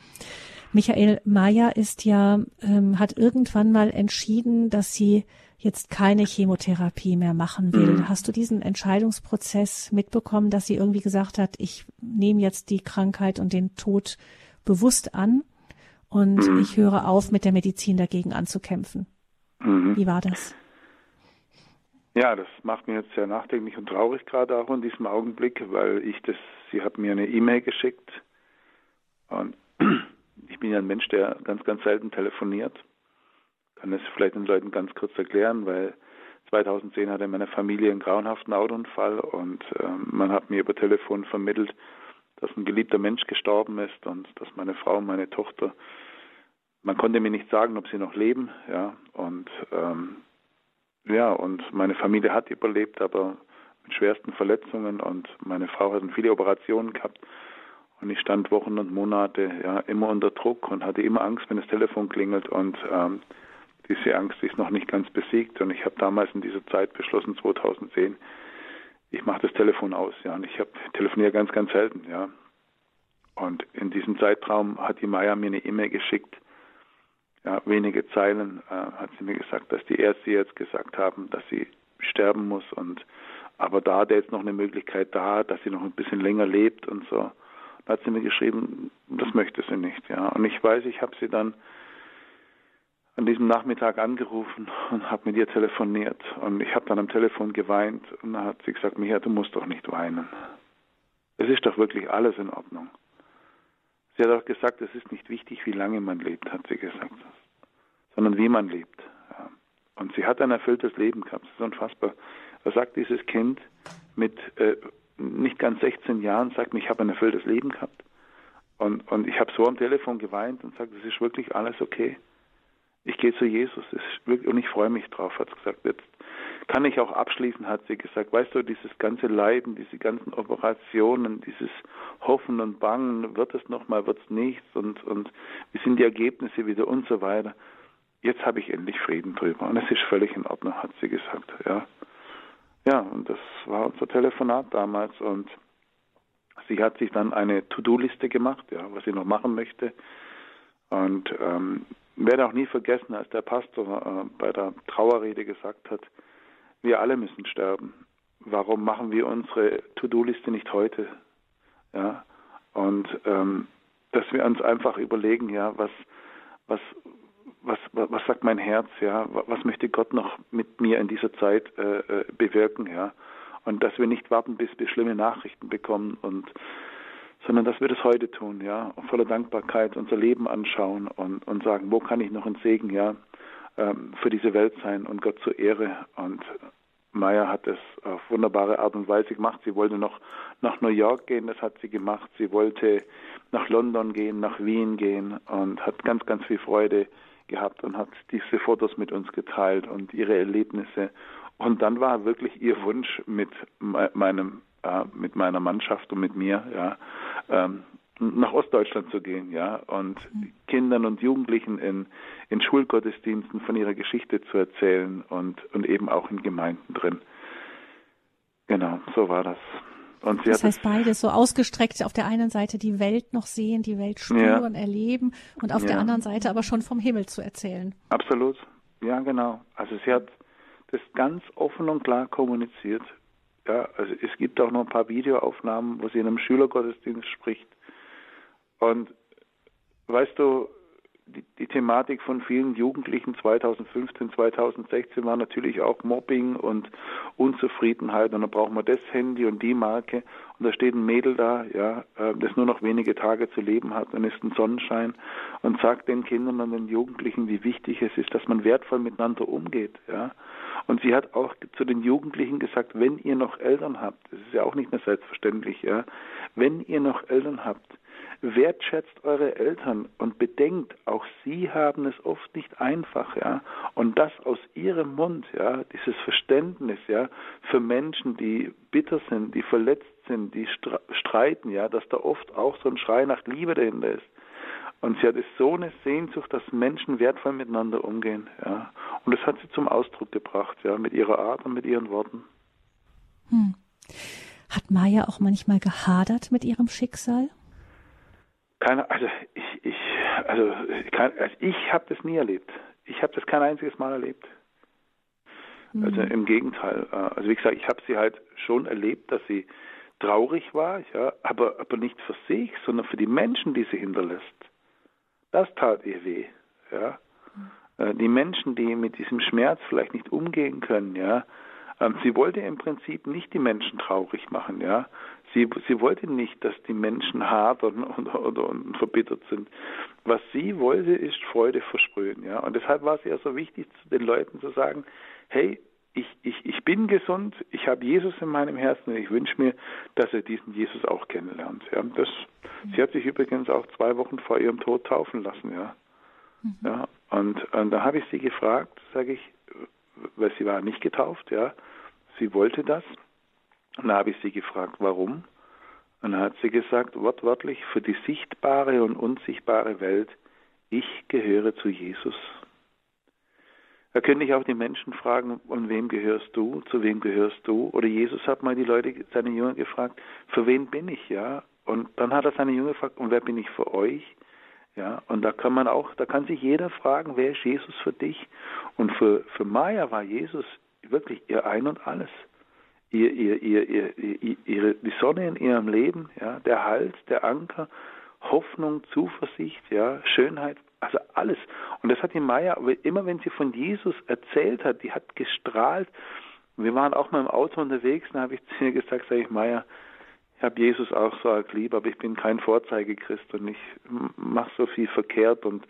Michael Mayer ist ja, ähm, hat irgendwann mal entschieden, dass sie jetzt keine Chemotherapie mehr machen will. Mhm. Hast du diesen Entscheidungsprozess mitbekommen, dass sie irgendwie gesagt hat, ich nehme jetzt die Krankheit und den Tod bewusst an und mhm. ich höre auf, mit der Medizin dagegen anzukämpfen? Mhm. Wie war das? Ja, das macht mir jetzt sehr nachdenklich und traurig gerade auch in diesem Augenblick, weil ich das, sie hat mir eine E-Mail geschickt und ich bin ja ein Mensch, der ganz, ganz selten telefoniert. Kann es vielleicht den Leuten ganz kurz erklären, weil 2010 hatte meine Familie einen grauenhaften Autounfall und äh, man hat mir über Telefon vermittelt, dass ein geliebter Mensch gestorben ist und dass meine Frau und meine Tochter man konnte mir nicht sagen, ob sie noch leben, ja, und ähm, ja, und meine Familie hat überlebt, aber mit schwersten Verletzungen. Und meine Frau hat viele Operationen gehabt. Und ich stand Wochen und Monate ja immer unter Druck und hatte immer Angst, wenn das Telefon klingelt. Und ähm, diese Angst ist noch nicht ganz besiegt. Und ich habe damals in dieser Zeit beschlossen 2010 ich mache das Telefon aus ja. Und ich habe telefoniere ganz ganz selten ja. Und in diesem Zeitraum hat die Maya mir eine E-Mail geschickt ja, wenige Zeilen äh, hat sie mir gesagt, dass die Ärzte jetzt gesagt haben, dass sie sterben muss und aber da hat er jetzt noch eine Möglichkeit da, dass sie noch ein bisschen länger lebt und so. Da hat sie mir geschrieben, das möchte sie nicht, ja. Und ich weiß, ich habe sie dann an diesem Nachmittag angerufen und habe mit ihr telefoniert und ich habe dann am Telefon geweint und dann hat sie gesagt, Micha, du musst doch nicht weinen. Es ist doch wirklich alles in Ordnung. Sie hat auch gesagt, es ist nicht wichtig, wie lange man lebt, hat sie gesagt, sondern wie man lebt. Und sie hat ein erfülltes Leben gehabt. Das ist unfassbar. Da sagt dieses Kind mit äh, nicht ganz 16 Jahren, sagt mir, ich habe ein erfülltes Leben gehabt. Und, und ich habe so am Telefon geweint und sagt, es ist wirklich alles okay. Ich gehe zu Jesus und ich freue mich drauf, hat sie gesagt. Jetzt kann ich auch abschließen, hat sie gesagt. Weißt du, dieses ganze Leiden, diese ganzen Operationen, dieses Hoffen und Bangen, wird es nochmal, wird es nichts und, und wie sind die Ergebnisse wieder und so weiter. Jetzt habe ich endlich Frieden drüber und es ist völlig in Ordnung, hat sie gesagt. Ja, ja und das war unser Telefonat damals und sie hat sich dann eine To-Do-Liste gemacht, ja, was sie noch machen möchte. Und ähm, werde auch nie vergessen, als der Pastor äh, bei der Trauerrede gesagt hat, wir alle müssen sterben. Warum machen wir unsere To-Do-Liste nicht heute? Ja, und ähm, dass wir uns einfach überlegen, ja, was, was, was, was sagt mein Herz, ja, was möchte Gott noch mit mir in dieser Zeit äh, äh, bewirken, ja, und dass wir nicht warten, bis wir schlimme Nachrichten bekommen und sondern dass wir das heute tun, ja, voller Dankbarkeit unser Leben anschauen und, und sagen, wo kann ich noch ein Segen, ja, ähm, für diese Welt sein und Gott zur Ehre. Und Maya hat es auf wunderbare Art und Weise gemacht. Sie wollte noch nach New York gehen, das hat sie gemacht. Sie wollte nach London gehen, nach Wien gehen und hat ganz, ganz viel Freude gehabt und hat diese Fotos mit uns geteilt und ihre Erlebnisse. Und dann war wirklich ihr Wunsch mit meinem, äh, mit meiner Mannschaft und mit mir, ja, ähm, nach Ostdeutschland zu gehen, ja, und mhm. Kindern und Jugendlichen in, in Schulgottesdiensten von ihrer Geschichte zu erzählen und, und eben auch in Gemeinden drin. Genau, so war das. Und das heißt beides so ausgestreckt auf der einen Seite die Welt noch sehen, die Welt spüren, ja. erleben und auf ja. der anderen Seite aber schon vom Himmel zu erzählen. Absolut, ja genau. Also sie hat das ganz offen und klar kommuniziert. Ja, also es gibt auch noch ein paar Videoaufnahmen, wo sie in einem Schülergottesdienst spricht und weißt du, die, die, Thematik von vielen Jugendlichen 2015, 2016 war natürlich auch Mobbing und Unzufriedenheit. Und dann brauchen wir das Handy und die Marke. Da steht ein Mädel da, ja, äh, das nur noch wenige Tage zu leben hat und ist ein Sonnenschein und sagt den Kindern und den Jugendlichen, wie wichtig es ist, dass man wertvoll miteinander umgeht, ja. Und sie hat auch zu den Jugendlichen gesagt, wenn ihr noch Eltern habt, das ist ja auch nicht mehr selbstverständlich, ja, wenn ihr noch Eltern habt, wertschätzt eure Eltern und bedenkt, auch sie haben es oft nicht einfach, ja. Und das aus ihrem Mund, ja, dieses Verständnis, ja, für Menschen, die bitter sind, die verletzt sind, die streiten, ja, dass da oft auch so ein Schrei nach Liebe dahinter ist. Und sie hat es so eine Sehnsucht, dass Menschen wertvoll miteinander umgehen, ja. Und das hat sie zum Ausdruck gebracht, ja, mit ihrer Art und mit ihren Worten. Hm. Hat Maya auch manchmal gehadert mit ihrem Schicksal? Keine, also ich, ich, also, kein, also ich habe das nie erlebt. Ich habe das kein einziges Mal erlebt. Also im Gegenteil. Äh, also wie gesagt, ich habe sie halt schon erlebt, dass sie traurig war, ja, aber, aber nicht für sich, sondern für die Menschen, die sie hinterlässt. Das tat ihr weh, ja. Mhm. Die Menschen, die mit diesem Schmerz vielleicht nicht umgehen können, ja. Ähm, sie wollte im Prinzip nicht die Menschen traurig machen, ja. Sie, sie wollte nicht, dass die Menschen hart und, und, und, verbittert sind. Was sie wollte, ist Freude versprühen. Ja? Und deshalb war es ja so wichtig, den Leuten zu sagen, hey, ich, ich, ich bin gesund, ich habe Jesus in meinem Herzen und ich wünsche mir, dass er diesen Jesus auch kennenlernt. Ja? Das, sie hat sich übrigens auch zwei Wochen vor ihrem Tod taufen lassen. Ja? Mhm. Ja, und, und da habe ich sie gefragt, sage ich, weil sie war nicht getauft, ja. Sie wollte das. Und da habe ich sie gefragt, warum? Und dann hat sie gesagt, wortwörtlich, für die sichtbare und unsichtbare Welt, ich gehöre zu Jesus. Da könnte ich auch die Menschen fragen, und wem gehörst du, zu wem gehörst du? Oder Jesus hat mal die Leute, seine Jünger gefragt, für wen bin ich, ja? Und dann hat er seine Jünger gefragt, und wer bin ich für euch? Ja, und da kann man auch, da kann sich jeder fragen, wer ist Jesus für dich? Und für, für Maya war Jesus wirklich ihr Ein und Alles. Ihr, ihr, ihr, ihr, ihre, die Sonne in ihrem Leben, ja, der Halt, der Anker, Hoffnung, Zuversicht, ja, Schönheit, also alles. Und das hat die Maya, immer wenn sie von Jesus erzählt hat, die hat gestrahlt. Wir waren auch mal im Auto unterwegs, da habe ich zu ihr gesagt, sage ich, Maya, ich habe Jesus auch so arg lieb, aber ich bin kein Vorzeigechrist und ich mache so viel verkehrt und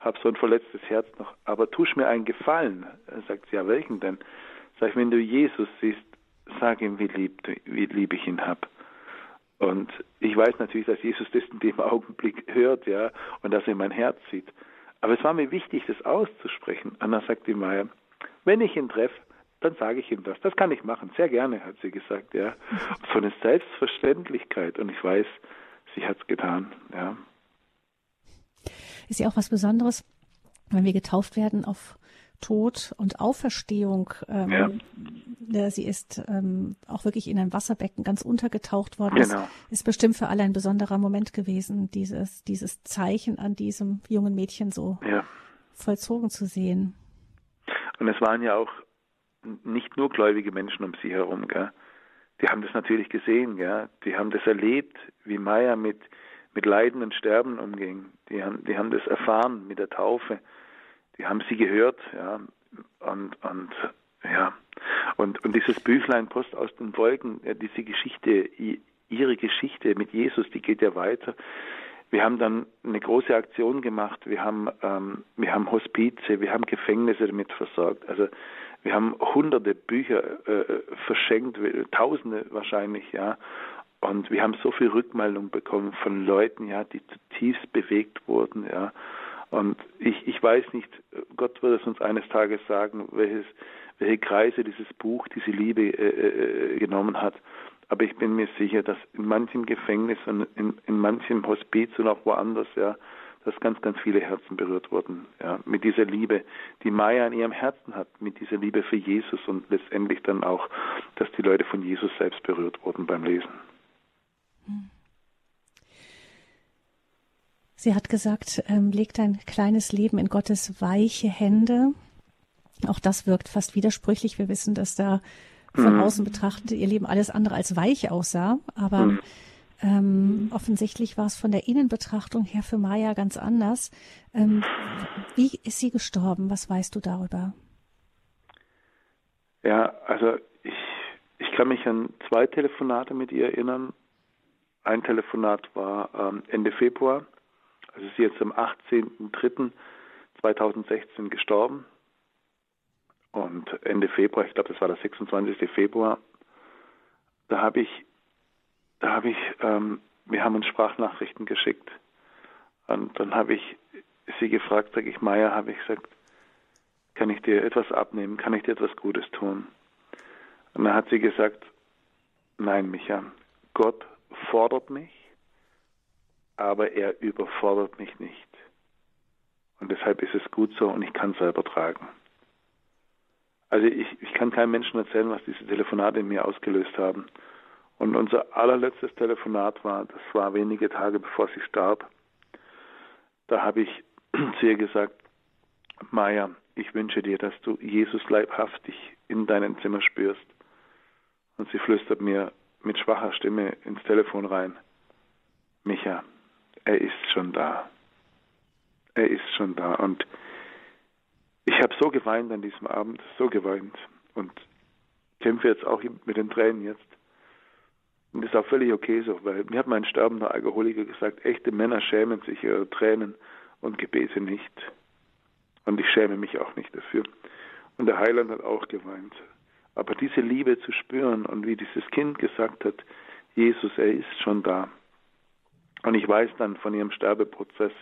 habe so ein verletztes Herz noch. Aber tusch mir einen Gefallen. Sagt, ja, welchen denn? Sag ich, wenn du Jesus siehst, sag ihm, wie lieb, wie lieb ich ihn hab. Und ich weiß natürlich, dass Jesus das in dem Augenblick hört, ja, und dass er mein Herz sieht. Aber es war mir wichtig, das auszusprechen. Anna sagt die Maya, wenn ich ihn treffe, dann sage ich ihm das. Das kann ich machen, sehr gerne, hat sie gesagt, ja. So eine Selbstverständlichkeit und ich weiß, sie hat es getan, ja. Ist ja auch was Besonderes, wenn wir getauft werden auf Tod und Auferstehung. Ähm, ja. Sie ist ähm, auch wirklich in ein Wasserbecken ganz untergetaucht worden. Genau. Das ist bestimmt für alle ein besonderer Moment gewesen, dieses, dieses Zeichen an diesem jungen Mädchen so ja. vollzogen zu sehen. Und es waren ja auch nicht nur gläubige Menschen um sie herum, gell? Die haben das natürlich gesehen, gell? Die haben das erlebt, wie Maya mit, mit Leiden und Sterben umging. Die haben, die haben das erfahren mit der Taufe. Die haben sie gehört, ja. Und, und, ja. Und, und dieses Büchlein Post aus den Wolken, diese Geschichte, ihre Geschichte mit Jesus, die geht ja weiter. Wir haben dann eine große Aktion gemacht. Wir haben, ähm, wir haben Hospize, wir haben Gefängnisse damit versorgt. Also wir haben hunderte Bücher äh, verschenkt, tausende wahrscheinlich, ja. Und wir haben so viel Rückmeldung bekommen von Leuten, ja, die zutiefst bewegt wurden, ja. Und ich, ich weiß nicht, Gott wird es uns eines Tages sagen, welches, welche Kreise dieses Buch, diese Liebe äh, äh, genommen hat. Aber ich bin mir sicher, dass in manchem Gefängnis und in, in manchem Hospiz und auch woanders, ja, dass ganz, ganz viele Herzen berührt wurden. Ja, mit dieser Liebe, die Maya in ihrem Herzen hat, mit dieser Liebe für Jesus und letztendlich dann auch, dass die Leute von Jesus selbst berührt wurden beim Lesen. Sie hat gesagt, ähm, legt ein kleines Leben in Gottes weiche Hände. Auch das wirkt fast widersprüchlich. Wir wissen, dass da von mhm. außen betrachtet ihr Leben alles andere als weich aussah. Aber mhm. Ähm, offensichtlich war es von der Innenbetrachtung her für Maya ganz anders. Ähm, wie ist sie gestorben? Was weißt du darüber? Ja, also ich, ich kann mich an zwei Telefonate mit ihr erinnern. Ein Telefonat war ähm, Ende Februar. Also sie ist jetzt am 18.03.2016 gestorben. Und Ende Februar, ich glaube, das war der 26. Februar, da habe ich da habe ich, ähm, wir haben uns Sprachnachrichten geschickt. Und dann habe ich sie gefragt, sage ich, Maya, habe ich gesagt, kann ich dir etwas abnehmen? Kann ich dir etwas Gutes tun? Und dann hat sie gesagt, nein, Micha, Gott fordert mich, aber er überfordert mich nicht. Und deshalb ist es gut so und ich kann es selber tragen. Also ich, ich kann keinem Menschen erzählen, was diese Telefonate in mir ausgelöst haben. Und unser allerletztes Telefonat war, das war wenige Tage bevor sie starb. Da habe ich zu ihr gesagt, Maya, ich wünsche dir, dass du Jesus leibhaftig in deinem Zimmer spürst. Und sie flüstert mir mit schwacher Stimme ins Telefon rein, Micha, er ist schon da. Er ist schon da. Und ich habe so geweint an diesem Abend, so geweint. Und kämpfe jetzt auch mit den Tränen jetzt. Und das ist auch völlig okay so, weil mir hat mein sterbender Alkoholiker gesagt, echte Männer schämen sich ihrer Tränen und Gebete nicht. Und ich schäme mich auch nicht dafür. Und der Heiland hat auch geweint. Aber diese Liebe zu spüren und wie dieses Kind gesagt hat, Jesus, er ist schon da. Und ich weiß dann von ihrem Sterbeprozess,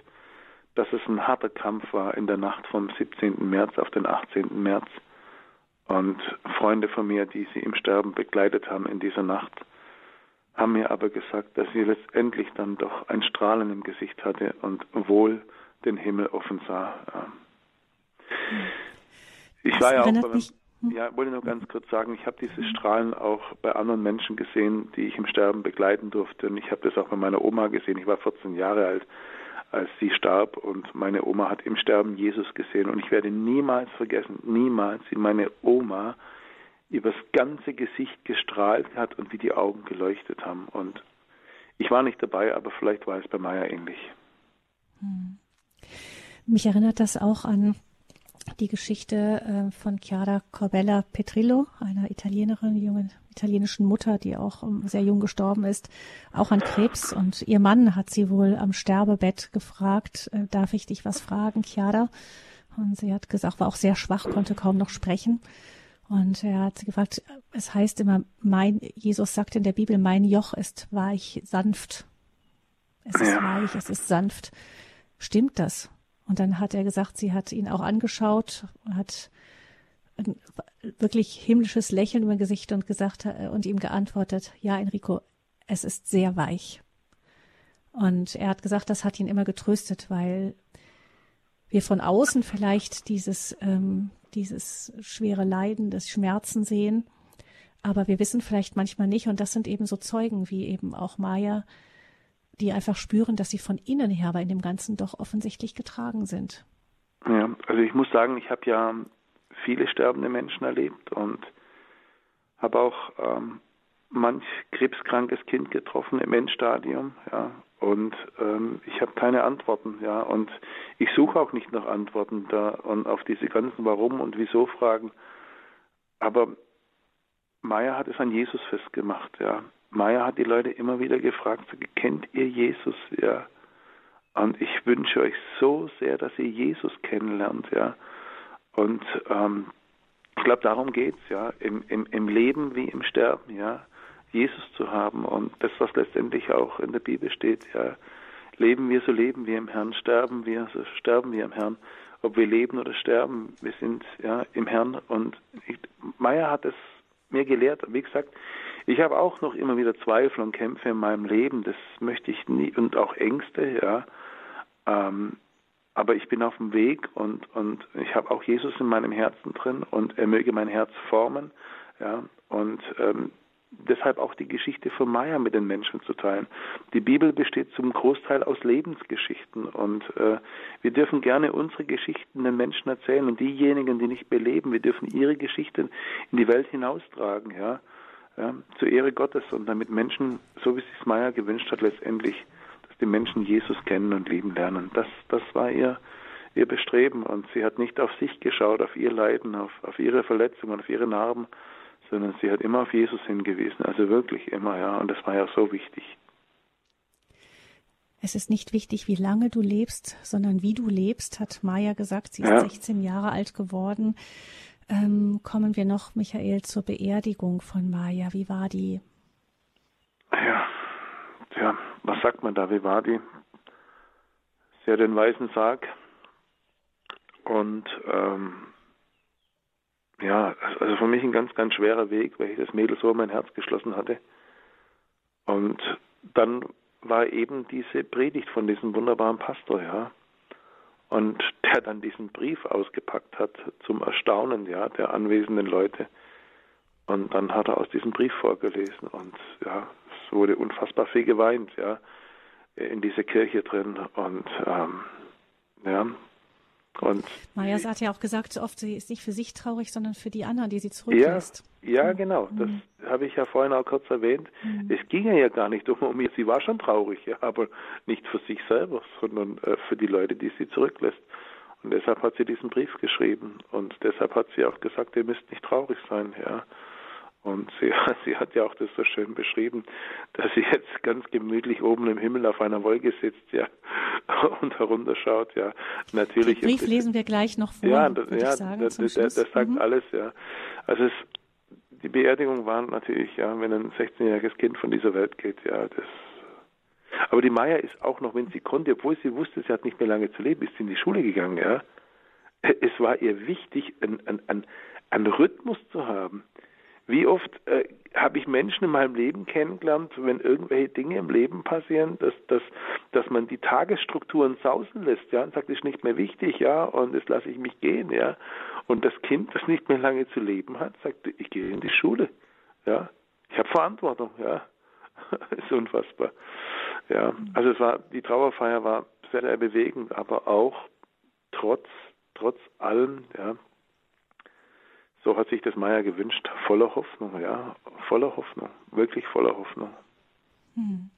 dass es ein harter Kampf war in der Nacht vom 17. März auf den 18. März. Und Freunde von mir, die sie im Sterben begleitet haben in dieser Nacht, haben mir aber gesagt, dass sie letztendlich dann doch ein Strahlen im Gesicht hatte und wohl den Himmel offen sah. Ich das war ja auch bei, mich, hm? ja, wollte nur ganz kurz sagen, ich habe dieses Strahlen auch bei anderen Menschen gesehen, die ich im Sterben begleiten durfte. Und ich habe das auch bei meiner Oma gesehen. Ich war 14 Jahre alt, als sie starb und meine Oma hat im Sterben Jesus gesehen. Und ich werde niemals vergessen, niemals, wie meine Oma übers ganze Gesicht gestrahlt hat und wie die Augen geleuchtet haben. Und ich war nicht dabei, aber vielleicht war es bei Maya ähnlich. Hm. Mich erinnert das auch an die Geschichte äh, von Chiara Corbella Petrillo, einer Italienerin, jungen italienischen Mutter, die auch ähm, sehr jung gestorben ist, auch an Krebs. Und ihr Mann hat sie wohl am Sterbebett gefragt, äh, darf ich dich was fragen, Chiara? Und sie hat gesagt, war auch sehr schwach, konnte kaum noch sprechen. Und er hat sie gefragt, es heißt immer, mein, Jesus sagt in der Bibel, mein Joch ist weich, sanft. Es ist ja. weich, es ist sanft. Stimmt das? Und dann hat er gesagt, sie hat ihn auch angeschaut, hat ein wirklich himmlisches Lächeln über Gesicht und gesagt äh, und ihm geantwortet, ja, Enrico, es ist sehr weich. Und er hat gesagt, das hat ihn immer getröstet, weil wir von außen vielleicht dieses, ähm, dieses schwere Leiden, das Schmerzen sehen, aber wir wissen vielleicht manchmal nicht, und das sind eben so Zeugen wie eben auch Maya, die einfach spüren, dass sie von innen her aber in dem Ganzen doch offensichtlich getragen sind. Ja, also ich muss sagen, ich habe ja viele sterbende Menschen erlebt und habe auch ähm, manch krebskrankes Kind getroffen im Endstadium, ja, und ähm, ich habe keine Antworten, ja, und ich suche auch nicht nach Antworten da und auf diese ganzen Warum und Wieso Fragen. Aber Maya hat es an Jesus festgemacht, ja. Maya hat die Leute immer wieder gefragt, kennt ihr Jesus? Ja. Und ich wünsche euch so sehr, dass ihr Jesus kennenlernt, ja. Und ähm, ich glaube, darum geht's, ja, im, im, im Leben wie im Sterben, ja, Jesus zu haben. Und das, was letztendlich auch in der Bibel steht, ja, leben wir, so leben wir im Herrn, sterben wir, so sterben wir im Herrn. Ob wir leben oder sterben, wir sind ja im Herrn. Und ich, Meyer hat es mir gelehrt, wie gesagt, ich habe auch noch immer wieder Zweifel und Kämpfe in meinem Leben, das möchte ich nie, und auch Ängste, ja. Ähm, aber ich bin auf dem Weg und, und ich habe auch Jesus in meinem Herzen drin und er möge mein Herz formen, ja. Und ähm, deshalb auch die Geschichte von Maya mit den Menschen zu teilen. Die Bibel besteht zum Großteil aus Lebensgeschichten und äh, wir dürfen gerne unsere Geschichten den Menschen erzählen und diejenigen, die nicht beleben, wir dürfen ihre Geschichten in die Welt hinaustragen. Ja ja, zur Ehre Gottes und damit Menschen, so wie es sich Meier gewünscht hat, letztendlich, dass die Menschen Jesus kennen und lieben lernen. Das, das war ihr, ihr Bestreben und sie hat nicht auf sich geschaut, auf ihr Leiden, auf, auf ihre Verletzungen, auf ihre Narben, sondern sie hat immer auf Jesus hingewiesen, also wirklich immer, ja, und das war ja so wichtig. Es ist nicht wichtig, wie lange du lebst, sondern wie du lebst, hat Maya gesagt. Sie ist ja. 16 Jahre alt geworden. Ähm, kommen wir noch, Michael, zur Beerdigung von Maya. Wie war die? Ja, ja, was sagt man da? Wie war die? Sie hat den weißen Sarg und ähm, ja, also für mich ein ganz, ganz schwerer Weg, weil ich das Mädel so in mein Herz geschlossen hatte. Und dann war eben diese Predigt von diesem wunderbaren Pastor, ja. Und der dann diesen Brief ausgepackt hat zum Erstaunen ja der anwesenden Leute. Und dann hat er aus diesem Brief vorgelesen und ja es wurde unfassbar viel geweint ja in dieser Kirche drin. Und ähm, ja und Maja hat ja auch gesagt, oft sie ist nicht für sich traurig, sondern für die anderen, die sie zurücklässt. Ja, ja genau. Das mhm. habe ich ja vorhin auch kurz erwähnt. Mhm. Es ging ja gar nicht um ihr. Sie war schon traurig, ja, aber nicht für sich selber, sondern äh, für die Leute, die sie zurücklässt. Und deshalb hat sie diesen Brief geschrieben. Und deshalb hat sie auch gesagt, ihr müsst nicht traurig sein, ja. Und sie, sie hat ja auch das so schön beschrieben, dass sie jetzt ganz gemütlich oben im Himmel auf einer Wolke sitzt, ja, und herunterschaut, ja. Natürlich. Den Brief ist, lesen wir gleich noch vor. Ja, das, ja, sagen, das, das, das, sagt mhm. alles, ja. Also es, die Beerdigung war natürlich, ja, wenn ein 16-jähriges Kind von dieser Welt geht, ja, das, Aber die Maya ist auch noch, wenn sie konnte, obwohl sie wusste, sie hat nicht mehr lange zu leben, ist sie in die Schule gegangen, ja. Es war ihr wichtig, einen, einen, einen Rhythmus zu haben. Wie oft äh, habe ich Menschen in meinem Leben kennengelernt, wenn irgendwelche Dinge im Leben passieren, dass, dass, dass man die Tagesstrukturen sausen lässt, ja, und sagt, das ist nicht mehr wichtig, ja, und jetzt lasse ich mich gehen, ja. Und das Kind, das nicht mehr lange zu leben hat, sagt, ich gehe in die Schule, ja. Ich habe Verantwortung, ja. ist unfassbar. Ja, also es war, die Trauerfeier war sehr, sehr bewegend, aber auch trotz, trotz allem, ja, so hat sich das Meier gewünscht, voller Hoffnung, ja, voller Hoffnung, wirklich voller Hoffnung. Hm.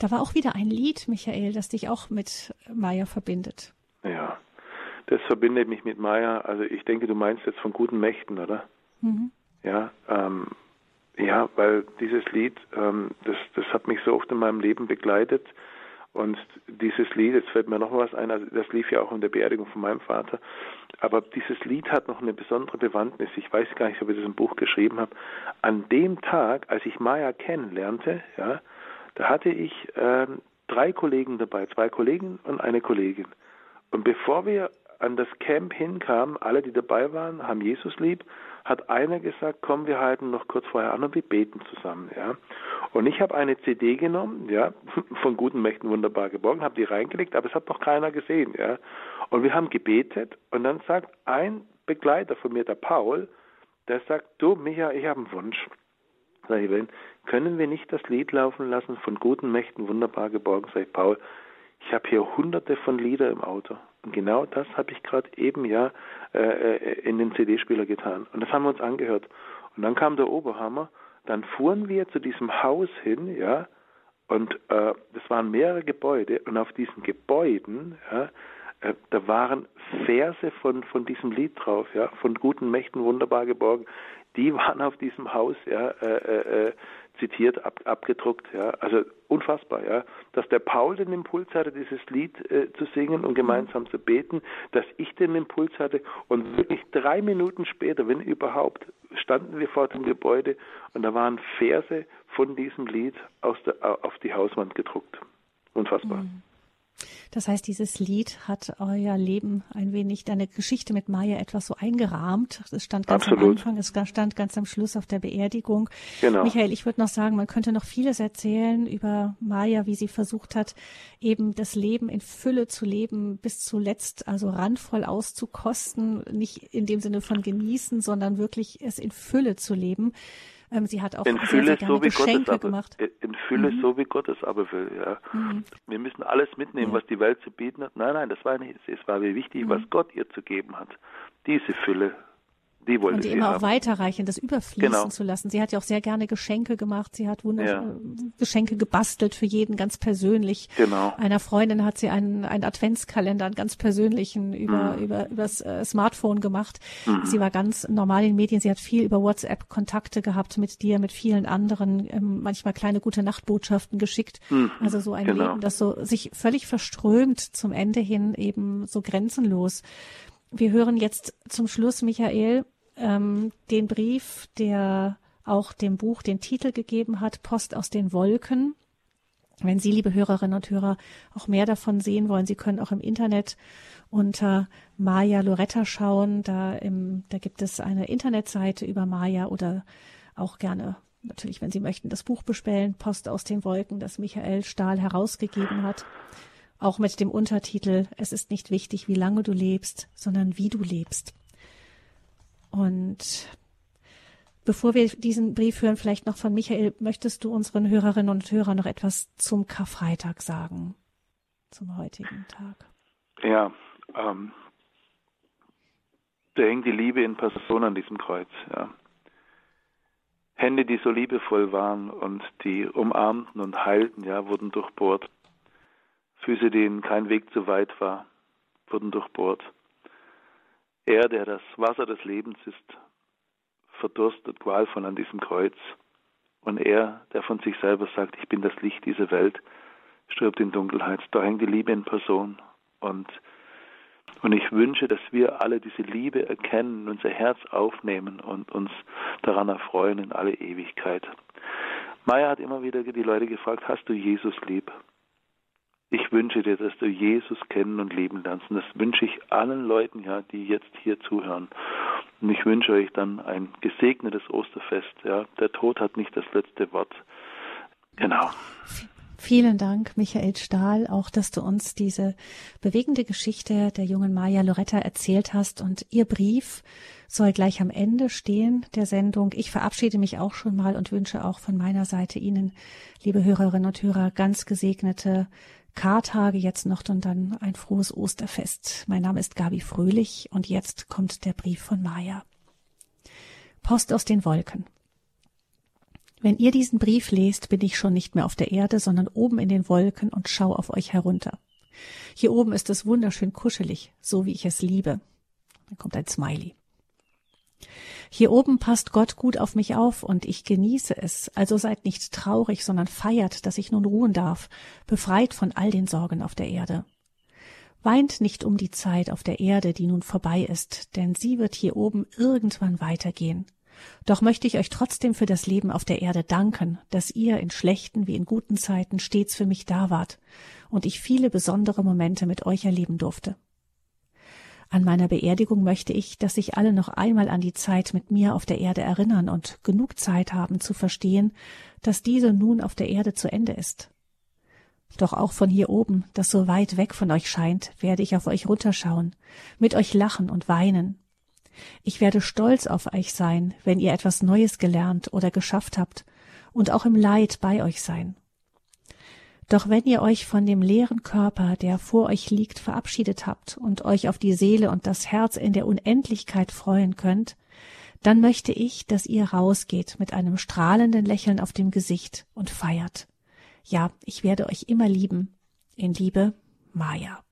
Da war auch wieder ein Lied, Michael, das dich auch mit Meier verbindet. Ja, das verbindet mich mit Meier. Also ich denke, du meinst jetzt von guten Mächten, oder? Mhm. Ja, ähm, ja, weil dieses Lied, ähm, das, das hat mich so oft in meinem Leben begleitet. Und dieses Lied, jetzt fällt mir noch was ein, also das lief ja auch in der Beerdigung von meinem Vater, aber dieses Lied hat noch eine besondere Bewandtnis. Ich weiß gar nicht, ob ich das im Buch geschrieben habe. An dem Tag, als ich Maya kennenlernte, ja, da hatte ich ähm, drei Kollegen dabei, zwei Kollegen und eine Kollegin. Und bevor wir an das Camp hinkamen, alle, die dabei waren, haben Jesus lieb, hat einer gesagt, komm, wir halten noch kurz vorher an und wir beten zusammen, ja. Und ich habe eine CD genommen, ja, von guten Mächten wunderbar geborgen, habe die reingelegt, aber es hat noch keiner gesehen, ja. Und wir haben gebetet und dann sagt ein Begleiter von mir, der Paul, der sagt, du, Micha, ich habe einen Wunsch. Sag ich, können wir nicht das Lied laufen lassen von guten Mächten wunderbar geborgen? Sag ich, Paul, ich habe hier hunderte von Lieder im Auto. Genau das habe ich gerade eben ja äh, äh in den CD-Spieler getan. Und das haben wir uns angehört. Und dann kam der Oberhammer. Dann fuhren wir zu diesem Haus hin, ja, und äh, das waren mehrere Gebäude. Und auf diesen Gebäuden, ja, äh, da waren Verse von, von diesem Lied drauf, ja, von guten Mächten wunderbar geborgen. Die waren auf diesem Haus, ja, äh, äh, äh zitiert, ab, abgedruckt. Ja. Also unfassbar, ja, dass der Paul den Impuls hatte, dieses Lied äh, zu singen und gemeinsam zu beten, dass ich den Impuls hatte und wirklich drei Minuten später, wenn überhaupt, standen wir vor dem Gebäude und da waren Verse von diesem Lied aus der, auf die Hauswand gedruckt. Unfassbar. Mhm. Das heißt, dieses Lied hat euer Leben ein wenig, deine Geschichte mit Maya etwas so eingerahmt. Es stand ganz Absolut. am Anfang, es stand ganz am Schluss auf der Beerdigung. Genau. Michael, ich würde noch sagen, man könnte noch vieles erzählen über Maya, wie sie versucht hat, eben das Leben in Fülle zu leben, bis zuletzt also randvoll auszukosten, nicht in dem Sinne von genießen, sondern wirklich es in Fülle zu leben. Ähm, sie hat auch in Fülle sehr, sehr so wie Geschenke Gott es gemacht. Aber, in Fülle mhm. so wie Gott es aber will. Ja. Mhm. Wir müssen alles mitnehmen, ja. was die Welt zu bieten hat. Nein, nein, das war nicht. Es war mir wichtig, mhm. was Gott ihr zu geben hat. Diese Fülle die wollte und die immer haben. auch weiterreichen, das überfließen genau. zu lassen. Sie hat ja auch sehr gerne Geschenke gemacht. Sie hat wunderschöne ja. Geschenke gebastelt für jeden ganz persönlich. Genau. Einer Freundin hat sie einen, einen Adventskalender, einen ganz persönlichen über, mhm. über, übers äh, Smartphone gemacht. Mhm. Sie war ganz normal in Medien. Sie hat viel über WhatsApp Kontakte gehabt mit dir, mit vielen anderen, ähm, manchmal kleine gute Nachtbotschaften geschickt. Mhm. Also so ein genau. Leben, das so sich völlig verströmt zum Ende hin eben so grenzenlos. Wir hören jetzt zum Schluss, Michael, ähm, den Brief, der auch dem Buch den Titel gegeben hat, Post aus den Wolken. Wenn Sie, liebe Hörerinnen und Hörer, auch mehr davon sehen wollen, Sie können auch im Internet unter Maya Loretta schauen. Da, im, da gibt es eine Internetseite über Maya oder auch gerne natürlich, wenn Sie möchten, das Buch bestellen, Post aus den Wolken, das Michael Stahl herausgegeben hat. Auch mit dem Untertitel Es ist nicht wichtig, wie lange du lebst, sondern wie du lebst. Und bevor wir diesen Brief hören, vielleicht noch von Michael, möchtest du unseren Hörerinnen und Hörern noch etwas zum Karfreitag sagen, zum heutigen Tag? Ja, ähm, da hängt die Liebe in Person an diesem Kreuz. Ja. Hände, die so liebevoll waren und die umarmten und heilten, ja, wurden durchbohrt. Füße, denen kein Weg zu weit war, wurden durchbohrt. Er, der das Wasser des Lebens ist, verdurstet qualvoll an diesem Kreuz. Und er, der von sich selber sagt, ich bin das Licht dieser Welt, stirbt in Dunkelheit. Da hängt die Liebe in Person. Und, und ich wünsche, dass wir alle diese Liebe erkennen, unser Herz aufnehmen und uns daran erfreuen in alle Ewigkeit. Maya hat immer wieder die Leute gefragt, hast du Jesus lieb? Ich wünsche dir, dass du Jesus kennen und leben lernst. Und das wünsche ich allen Leuten, ja, die jetzt hier zuhören. Und ich wünsche euch dann ein gesegnetes Osterfest. Ja, der Tod hat nicht das letzte Wort. Genau. Vielen Dank, Michael Stahl, auch dass du uns diese bewegende Geschichte der jungen Maja Loretta erzählt hast. Und ihr Brief soll gleich am Ende stehen der Sendung. Ich verabschiede mich auch schon mal und wünsche auch von meiner Seite Ihnen, liebe Hörerinnen und Hörer, ganz gesegnete Kartage jetzt noch und dann ein frohes Osterfest. Mein Name ist Gabi Fröhlich und jetzt kommt der Brief von Maja. Post aus den Wolken. Wenn ihr diesen Brief lest, bin ich schon nicht mehr auf der Erde, sondern oben in den Wolken und schau auf euch herunter. Hier oben ist es wunderschön kuschelig, so wie ich es liebe. Dann kommt ein Smiley. Hier oben passt Gott gut auf mich auf und ich genieße es, also seid nicht traurig, sondern feiert, dass ich nun ruhen darf, befreit von all den Sorgen auf der Erde. Weint nicht um die Zeit auf der Erde, die nun vorbei ist, denn sie wird hier oben irgendwann weitergehen. Doch möchte ich euch trotzdem für das Leben auf der Erde danken, dass ihr in schlechten wie in guten Zeiten stets für mich da wart und ich viele besondere Momente mit euch erleben durfte. An meiner Beerdigung möchte ich, dass sich alle noch einmal an die Zeit mit mir auf der Erde erinnern und genug Zeit haben zu verstehen, dass diese nun auf der Erde zu Ende ist. Doch auch von hier oben, das so weit weg von euch scheint, werde ich auf euch runterschauen, mit euch lachen und weinen, ich werde stolz auf euch sein, wenn ihr etwas Neues gelernt oder geschafft habt, und auch im Leid bei euch sein. Doch wenn ihr euch von dem leeren Körper, der vor euch liegt, verabschiedet habt und euch auf die Seele und das Herz in der Unendlichkeit freuen könnt, dann möchte ich, dass ihr rausgeht mit einem strahlenden Lächeln auf dem Gesicht und feiert. Ja, ich werde euch immer lieben. In Liebe, Maya.